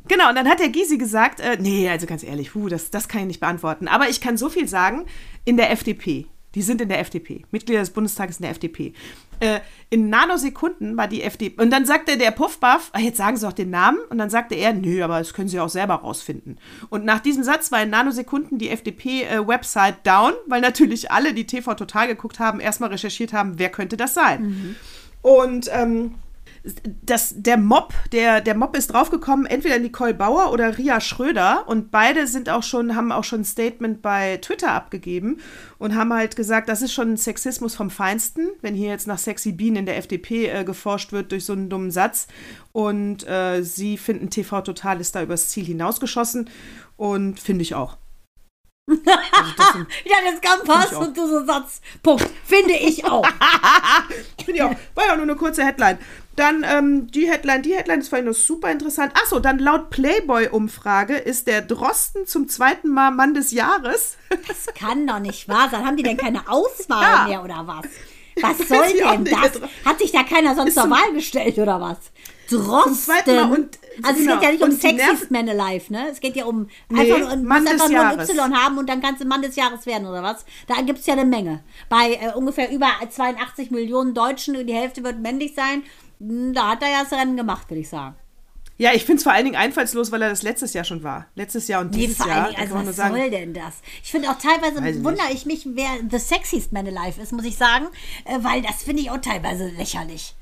Genau, und dann hat der Gysi gesagt, äh, nee, also ganz ehrlich, puh, das, das kann ich nicht beantworten. Aber ich kann so viel sagen, in der FDP. Die sind in der FDP. Mitglieder des Bundestages in der FDP. Äh, in Nanosekunden war die FDP. Und dann sagte der Puffbuff, ah, jetzt sagen Sie doch den Namen. Und dann sagte er, nö, aber das können Sie auch selber rausfinden. Und nach diesem Satz war in Nanosekunden die FDP-Website down, weil natürlich alle, die TV Total geguckt haben, erstmal recherchiert haben, wer könnte das sein. Und ähm, das, der Mob, der, der Mob ist draufgekommen, entweder Nicole Bauer oder Ria Schröder und beide sind auch schon, haben auch schon ein Statement bei Twitter abgegeben und haben halt gesagt, das ist schon Sexismus vom Feinsten, wenn hier jetzt nach sexy Bienen in der FDP äh, geforscht wird durch so einen dummen Satz und äh, sie finden TV Total ist da übers Ziel hinausgeschossen und finde ich auch. Also Ja, das kann passen und du so Satz. Punkt. Finde ich auch. Finde ich auch. War ja nur eine kurze Headline. Dann ähm, die Headline, die Headline ist vielleicht noch super interessant. Achso, dann laut Playboy-Umfrage ist der Drosten zum zweiten Mal Mann des Jahres. Das kann doch nicht wahr sein. Haben die denn keine Auswahl Ja. mehr oder was? Was soll denn das? Hat sich da keiner sonst zur Wahl gestellt oder was? Drosten. zweiten Mal und- also es genau. geht ja nicht um Und Sexiest Man Alive, ne? Es geht ja um Nee, einfach, nur- Mann einfach nur ein. Y haben und dann kannst du Mann des Jahres werden oder was? Da gibt es ja eine Menge. Bei äh, ungefähr über 82 Millionen Deutschen, die Hälfte wird männlich sein. Hm, Da hat er ja das Rennen gemacht, würde ich sagen. Ja, ich finde es vor allen Dingen einfallslos, weil er das letztes Jahr schon war. Letztes Jahr und Nee, dieses Jahr. Dingen, also was sagen, soll denn das? Ich finde auch teilweise wundere ich mich, wer The Sexiest Man Alive ist, muss ich sagen, äh, weil das finde ich auch teilweise lächerlich.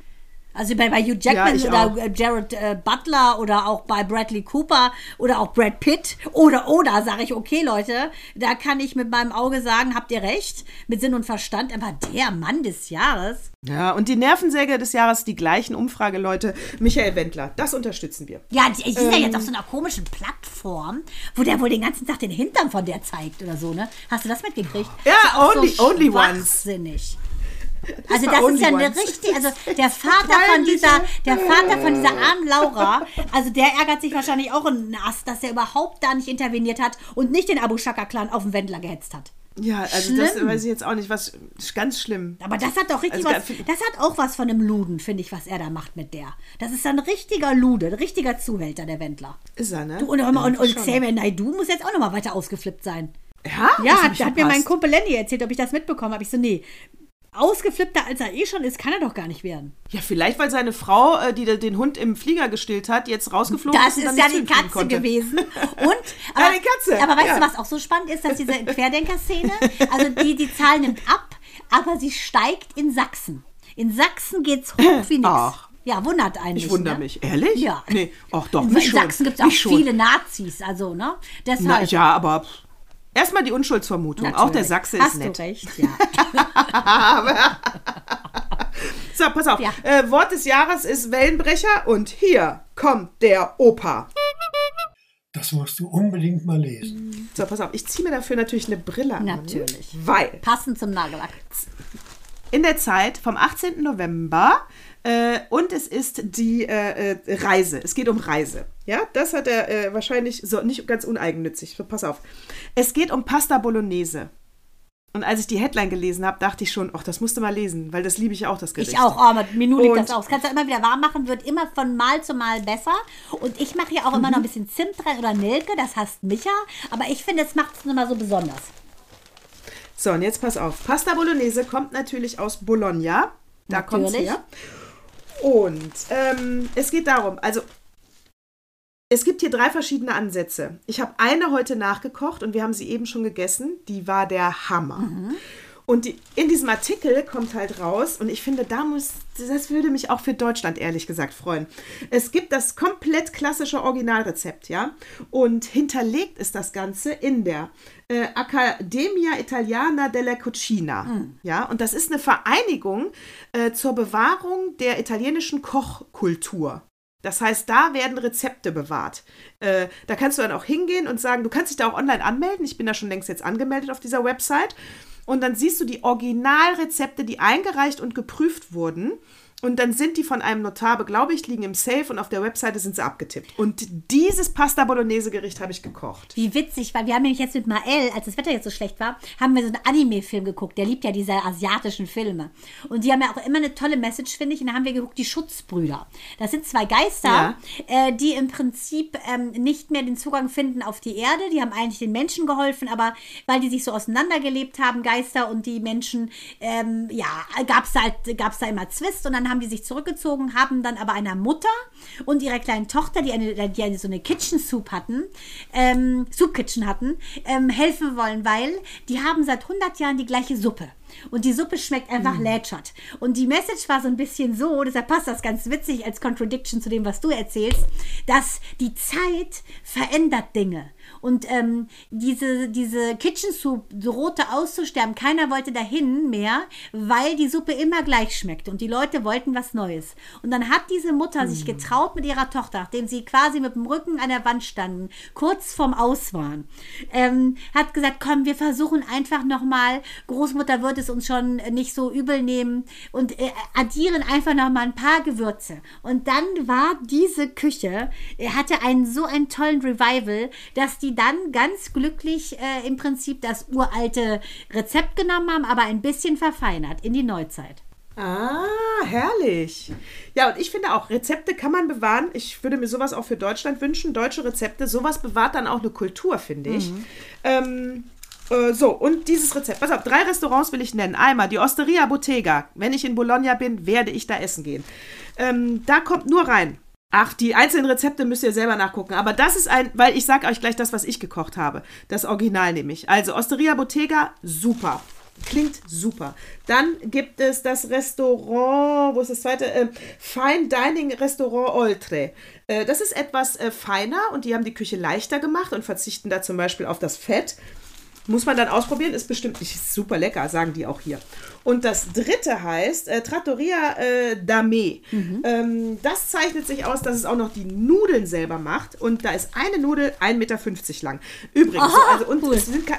Also bei, bei Hugh Jackman ich oder auch. äh, Jared äh, Butler oder auch bei Bradley Cooper oder auch Brad Pitt oder oder sage ich, okay Leute, da kann ich mit meinem Auge sagen, habt ihr recht, mit Sinn und Verstand, aber der Mann des Jahres. Ja, und die Nervensäge des Jahres, die gleichen Umfrageleute, Michael Wendler. Das unterstützen wir. Ja, die, die ist ja Ähm. jetzt auf so einer komischen Plattform, wo der wohl den ganzen Tag den Hintern von der zeigt oder so, ne? Hast du das mitgekriegt? Ja, Das ist auch only- only once. schwachsinnig. Also das ist ja eine richtige, also der Vater von dieser, der Vater von dieser armen Laura, also der ärgert sich wahrscheinlich auch einen Ast, dass er überhaupt da nicht interveniert hat und nicht den Abu Shaka-Clan auf den Wendler gehetzt hat. Ja, also das Schlimm. weiß ich jetzt auch nicht, was ganz schlimm. Aber das hat doch richtig Also, was, das hat auch was von einem Luden, finde ich, was er da macht mit der. Das ist ein richtiger Lude, ein richtiger Zuhälter, der Wendler. Ist er, ne? Du, und, und, und, und. Xavier Naidoo muss jetzt auch nochmal weiter ausgeflippt sein. Ja, Ja, Das hat, ich hat mir mein. Kumpel Lenny erzählt, ob ich das mitbekommen habe. Ich so, nee, ausgeflippter als er eh schon ist, kann er doch gar nicht werden. Ja, vielleicht, weil seine Frau, äh, die den Hund im Flieger gestillt hat, jetzt rausgeflogen Das ist. und ist ja die Katze gewesen. Und, aber, die Katze, Aber weißt ja. du, was auch so spannend ist, dass diese Querdenker-Szene, also die, die Zahl nimmt ab, aber sie steigt in Sachsen. In Sachsen geht's hoch wie nix. Ach. Ja, wundert einen Ich nicht, wundere ne? mich. Ehrlich? Ja. Nee, ach doch, In. Sachsen gibt es auch viele Nazis, also, ne? Na, Deshalb. ja, aber erstmal die Unschuldsvermutung. Auch der Natürlich. Sachse Hast ist nett. du recht, ja. So, pass auf. Ja. Äh, Wort des Jahres ist Wellenbrecher und hier kommt der Opa. Das musst du unbedingt mal lesen. So, pass auf. Ich ziehe mir dafür natürlich eine Brille an. Natürlich. Weil Passend zum Nagellack. in der Zeit vom 18. November äh, und es ist die äh, äh, Reise. Es geht um Reise. Ja, das hat er äh, wahrscheinlich so nicht ganz uneigennützig. So, pass auf. Es geht um Pasta Bolognese. Und als ich die Headline gelesen habe, dachte ich schon, ach, das musst du mal lesen, weil das liebe ich auch, das Gericht. Ich auch, oh, mit Minu liegt Und- das auch. Das kannst du immer wieder warm machen, wird immer von Mal zu Mal besser. Und ich mache ja auch immer noch ein bisschen Zimt rein oder Nelke, das hasst Micha. Aber ich finde, es macht es nochmal so besonders. So, und jetzt pass auf. Pasta Bolognese kommt natürlich aus Bologna. Da kommt es her. Und ähm, es geht darum, also es gibt hier drei verschiedene Ansätze. Ich habe eine heute nachgekocht und wir haben sie eben schon gegessen. Die war der Hammer. Und die, in diesem Artikel kommt halt raus, und ich finde, da muss, das würde mich auch für Deutschland ehrlich gesagt freuen. Es gibt das komplett klassische Originalrezept, ja. Und hinterlegt ist das Ganze in der äh, Accademia Italiana della Cucina. Ja, und das ist eine Vereinigung äh, zur Bewahrung der italienischen Kochkultur. Das heißt, da werden Rezepte bewahrt. Äh, da kannst du dann auch hingehen und sagen, du kannst dich da auch online anmelden. Ich bin da schon längst jetzt angemeldet auf dieser Website. Und dann siehst du die Originalrezepte, die eingereicht und geprüft wurden. Und dann sind die von einem Notar beglaubigt, liegen im Safe und auf der Webseite sind sie abgetippt. Und dieses Pasta Bolognese Gericht habe ich gekocht. Wie witzig, weil wir haben nämlich jetzt mit Mael, als das Wetter jetzt so schlecht war, haben wir so einen Anime-Film geguckt. Der liebt ja diese asiatischen Filme. Und die haben ja auch immer eine tolle Message, finde ich. Und da haben wir geguckt, die Schutzbrüder. Das sind zwei Geister, äh, die im Prinzip ähm, nicht mehr den Zugang finden auf die Erde. Die haben eigentlich den Menschen geholfen, aber weil die sich so auseinandergelebt haben, Geister und die Menschen, ähm, ja, gab es halt, da immer Zwist und dann haben die sich zurückgezogen, haben dann aber einer Mutter und ihrer kleinen Tochter, die eine, die eine so eine Kitchen Soup hatten, ähm, Soup Kitchen hatten, ähm, helfen wollen, weil die haben seit 100 Jahren die gleiche Suppe. Und die Suppe schmeckt einfach lätschert. Und die Message war so ein bisschen so, deshalb passt das ganz witzig als Contradiction zu dem, was du erzählst, dass die Zeit verändert Dinge. Und ähm, diese, diese Kitchen Soup drohte auszusterben. Keiner wollte dahin mehr, weil die Suppe immer gleich schmeckte. Und die Leute wollten was Neues. Und dann hat diese Mutter sich getraut mit ihrer Tochter, nachdem sie quasi mit dem Rücken an der Wand standen, kurz vorm Aus waren, ähm, hat gesagt, komm, wir versuchen einfach nochmal, Großmutter wird es uns schon nicht so übel nehmen und äh, addieren einfach nochmal ein paar Gewürze. Und dann war diese Küche, äh, hatte einen so einen tollen Revival, dass die dann ganz glücklich äh, im Prinzip das uralte Rezept genommen haben, aber ein bisschen verfeinert in die Neuzeit. Ah, herrlich. Ja, und ich finde auch, Rezepte kann man bewahren. Ich würde mir sowas auch für Deutschland wünschen. Deutsche Rezepte. Sowas bewahrt dann auch eine Kultur, finde ich. Ähm, äh, so, und dieses Rezept. Pass auf, drei Restaurants will ich nennen. Einmal die Osteria Bottega. Wenn ich in Bologna bin, werde ich da essen gehen. Ähm, da kommt nur rein. Ach, die einzelnen Rezepte müsst ihr selber nachgucken. Aber das ist ein, weil ich sage euch gleich das, was ich gekocht habe. Das Original nämlich. Also Osteria Bottega, super. Klingt super. Dann gibt es das Restaurant, wo ist das zweite? Äh, Fine Dining Restaurant Oltre. Äh, das ist etwas äh, feiner und die haben die Küche leichter gemacht und verzichten da zum Beispiel auf das Fett. Muss man dann ausprobieren, ist bestimmt nicht super lecker, sagen die auch hier. Und das dritte heißt äh, Trattoria äh, Dame. Ähm, das zeichnet sich aus, dass es auch noch die Nudeln selber macht. Und da ist eine Nudel 1,50 Meter lang. Übrigens, Aha, so, also, und cool. es sind ke-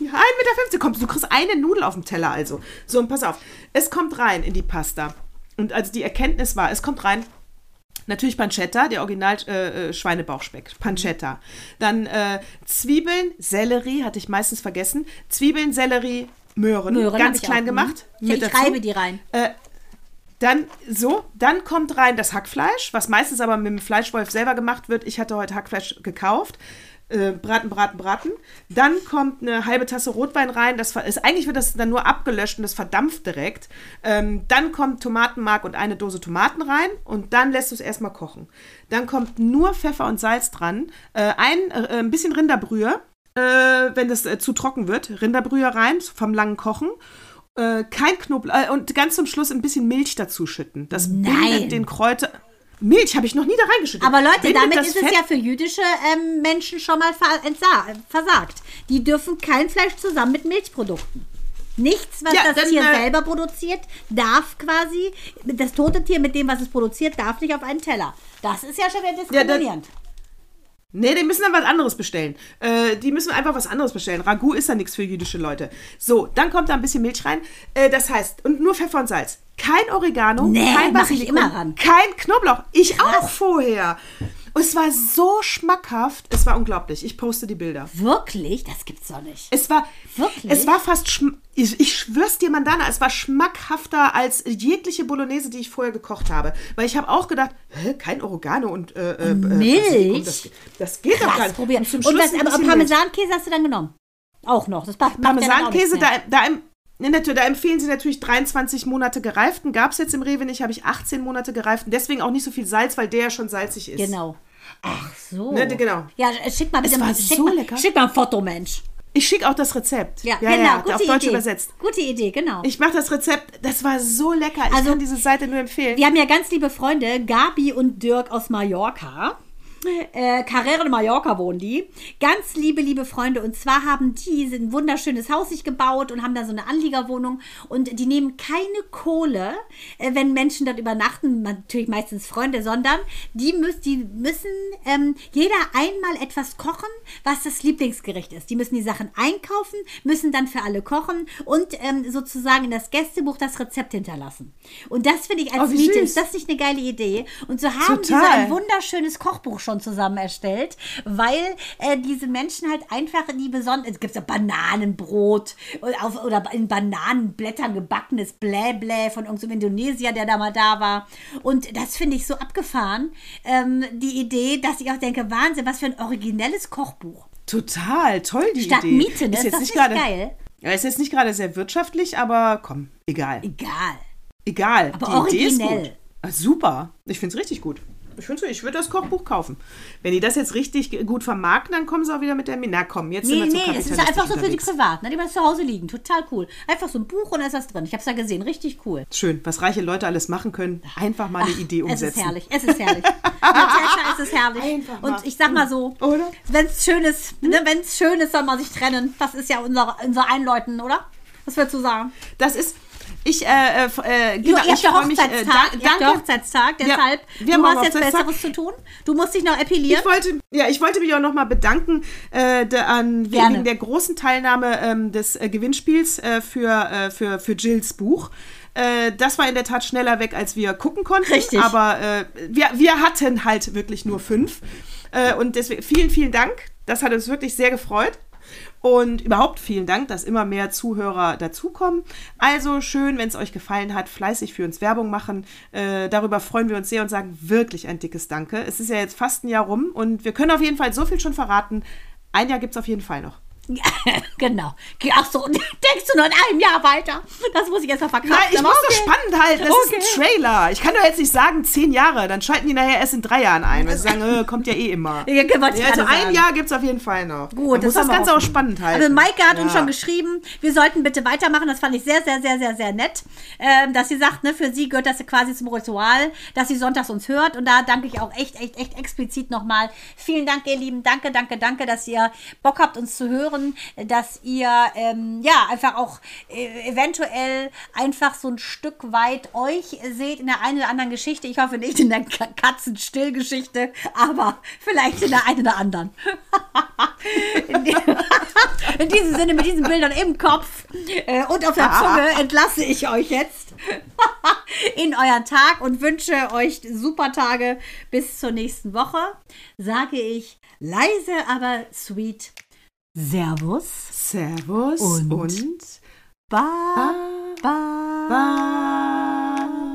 ja, 1,50 Meter kommt. Du kriegst eine Nudel auf dem Teller also. So, und pass auf. Es kommt rein in die Pasta. Und also die Erkenntnis war, es kommt rein Natürlich Pancetta, der Original äh, äh, Schweinebauchspeck. Pancetta. Dann äh, Zwiebeln, Sellerie, hatte ich meistens vergessen. Zwiebeln, Sellerie, Möhren. Möhren ganz klein auch. gemacht. Ich, mit ich dazu. reibe die rein. Dann so, dann kommt rein das Hackfleisch, was meistens aber mit dem Fleischwolf selber gemacht wird. Ich hatte heute Hackfleisch gekauft. Äh, braten, braten, braten. Dann kommt eine halbe Tasse Rotwein rein. Das ist, eigentlich wird das dann nur abgelöscht und das verdampft direkt. Ähm, dann kommt Tomatenmark und eine Dose Tomaten rein und dann lässt du es erstmal kochen. Dann kommt nur Pfeffer und Salz dran. Äh, ein, äh, ein bisschen Rinderbrühe, äh, wenn das äh, zu trocken wird. Rinderbrühe rein vom langen Kochen. Äh, kein Knoblauch und ganz zum Schluss ein bisschen Milch dazu schütten. Das Nein. bindet den Kräuter. Milch habe ich noch nie da reingeschüttet. Aber Leute, Bindet damit ist es Fett- ja für jüdische ähm, Menschen schon mal versagt. Die dürfen kein Fleisch zusammen mit Milchprodukten. Nichts, was Ja, das dann, Tier äh, selber produziert, darf quasi, das tote Tier mit dem, was es produziert, darf nicht auf einen Teller. Das ist ja schon wieder Ja, diskriminierend. Nee, die müssen dann was anderes bestellen. Äh, die müssen einfach was anderes bestellen. Ragout ist ja nichts für jüdische Leute. So, dann kommt da ein bisschen Milch rein. Äh, das heißt, und nur Pfeffer und Salz. Kein Oregano, Nee, kein Basilikum, immer ran. kein Knoblauch. Ich auch vorher. Und es war so schmackhaft. Es war unglaublich. Ich poste die Bilder. Wirklich? Das gibt's doch nicht. Es war, Wirklich? es war fast, ich, ich schwör's dir, Mandana, es war schmackhafter als jegliche Bolognese, die ich vorher gekocht habe. Weil ich habe auch gedacht, hä, kein Oregano und äh, äh, äh, Milch? Das, das geht doch gar Krass, nicht. probieren. Und Und was, aber Parmesankäse hast du dann genommen? Auch noch. Das macht, Parmesankäse, da, da, ne, natürlich, da empfehlen sie natürlich 23 Monate gereiften. Gab es jetzt im Rewe nicht, habe ich 18 Monate gereiften. Deswegen auch nicht so viel Salz, weil der ja schon salzig ist. Genau. Ach so. Ne, genau. Ja, schick mal bitte mal, schick, so mal, lecker. schick mal ein Foto, Mensch. Ich schicke auch das Rezept. Ja, genau. gute auf Idee. Deutsch übersetzt. Gute Idee, genau. Ich mache das Rezept, das war so lecker. Ich Also- kann diese Seite nur empfehlen. Wir haben ja ganz liebe Freunde, Gabi und Dirk aus Mallorca. Äh, Carrera de Mallorca wohnen die. Ganz liebe, liebe Freunde. Und zwar haben die ein wunderschönes Haus sich gebaut und haben da so eine Anliegerwohnung. Und die nehmen keine Kohle, äh, wenn Menschen dort übernachten. Natürlich meistens Freunde, sondern die, müß, die müssen ähm, jeder einmal etwas kochen, was das Lieblingsgericht ist. Die müssen die Sachen einkaufen, müssen dann für alle kochen und ähm, sozusagen in das Gästebuch das Rezept hinterlassen. Und das finde ich als Oh, Miete, ist das nicht eine geile Idee? Und so haben die so Total. ein wunderschönes Kochbuch schon zusammen erstellt, weil äh, diese Menschen halt einfach die besonderen, es gibt ja Bananenbrot oder, auf, oder in Bananenblättern gebackenes Bläblä von irgendeinem Indonesier, der da mal da war. Und das finde ich so abgefahren, ähm, die Idee, dass ich auch denke, Wahnsinn, was für ein originelles Kochbuch. Total, toll die Statt Idee. Miete, ne? Ist das nicht gerade, geil? Ja, ist jetzt nicht gerade sehr wirtschaftlich, aber komm, egal. Egal. Egal. Aber die Idee ist originell. gut. Super. Ich finde es richtig gut. Ich, find's, ich würde das Kochbuch kaufen. Wenn die das jetzt richtig gut vermarkten, dann kommen sie auch wieder mit der Mi- Na komm, jetzt Nee, sind wir zu nee, das ist einfach so für die. Privaten, ne, die mal zu Hause liegen. Total cool. Einfach so ein Buch und da ist das drin. Ich habe es ja gesehen, richtig cool. Schön, was reiche Leute alles machen können. Einfach mal eine Idee Es umsetzen. ist herrlich, es ist herrlich. Natascha, es ist herrlich. Einfach. Und ich sag mal so, wenn es schön ist, ne, wenn es schön ist, soll man sich trennen. Das ist ja unser, unser Einläuten, oder? Was würdest du sagen? Das ist, ich, äh, äh, Du, genau, ihr habt ich ja freu mich, äh, Hochzeitstag, da, ihr habt ja danke. Hochzeitstag, Ja, deshalb, wir haben du hast jetzt. Besseres zu tun. Du musst dich noch epilieren. Ich wollte, ja, ich wollte mich auch nochmal bedanken äh, der, an, Gerne. wegen der großen Teilnahme ähm, des äh, Gewinnspiels äh, für, äh, für, für Jills Buch. Äh, das war in der Tat schneller weg, als wir gucken konnten. Richtig. Aber äh, wir, wir hatten halt wirklich nur fünf. Äh, und deswegen vielen, vielen Dank. Das hat uns wirklich sehr gefreut. Und überhaupt vielen Dank, dass immer mehr Zuhörer dazukommen. Also schön, wenn es euch gefallen hat, fleißig für uns Werbung machen. Äh, darüber freuen wir uns sehr und sagen wirklich ein dickes Danke. Es ist ja jetzt fast ein Jahr rum und wir können auf jeden Fall so viel schon verraten. Ein Jahr gibt es auf jeden Fall noch. genau. Ach so, denkst du nur in einem Jahr weiter? Das muss ich erst mal verkraften. Nein, ich muss okay. das spannend halten. Das Okay. ist ein Trailer. Ich kann doch jetzt nicht sagen, zehn Jahre. Dann schalten die nachher erst in drei Jahren ein, weil sie sagen, äh, kommt ja eh immer. Ja, Ja, also ein sagen. Jahr gibt es auf jeden Fall noch. Gut, Man muss das Ganze auch spannend halten. Also Maike hat uns schon geschrieben, wir sollten bitte weitermachen. Das fand ich sehr, sehr, sehr, sehr, sehr nett. Ähm, dass sie sagt, ne, für sie gehört das quasi zum Ritual, dass sie sonntags uns hört. Und da danke ich auch echt, echt, echt explizit nochmal. Vielen Dank, ihr Lieben. Danke, danke, danke, dass ihr Bock habt, uns zu hören. Dass ihr, ähm, ja, einfach auch äh, eventuell einfach so ein Stück weit euch seht in der einen oder anderen Geschichte. Ich hoffe nicht in der Ka- Katzenstillgeschichte, aber vielleicht in der einen oder anderen. In, die, in diesem Sinne, mit diesen Bildern im Kopf äh, und auf der Zunge entlasse ich euch jetzt in euren Tag und wünsche euch super Tage bis zur nächsten Woche. Sage ich leise, aber sweet Servus. Servus Und- und Ba, ba, Bye.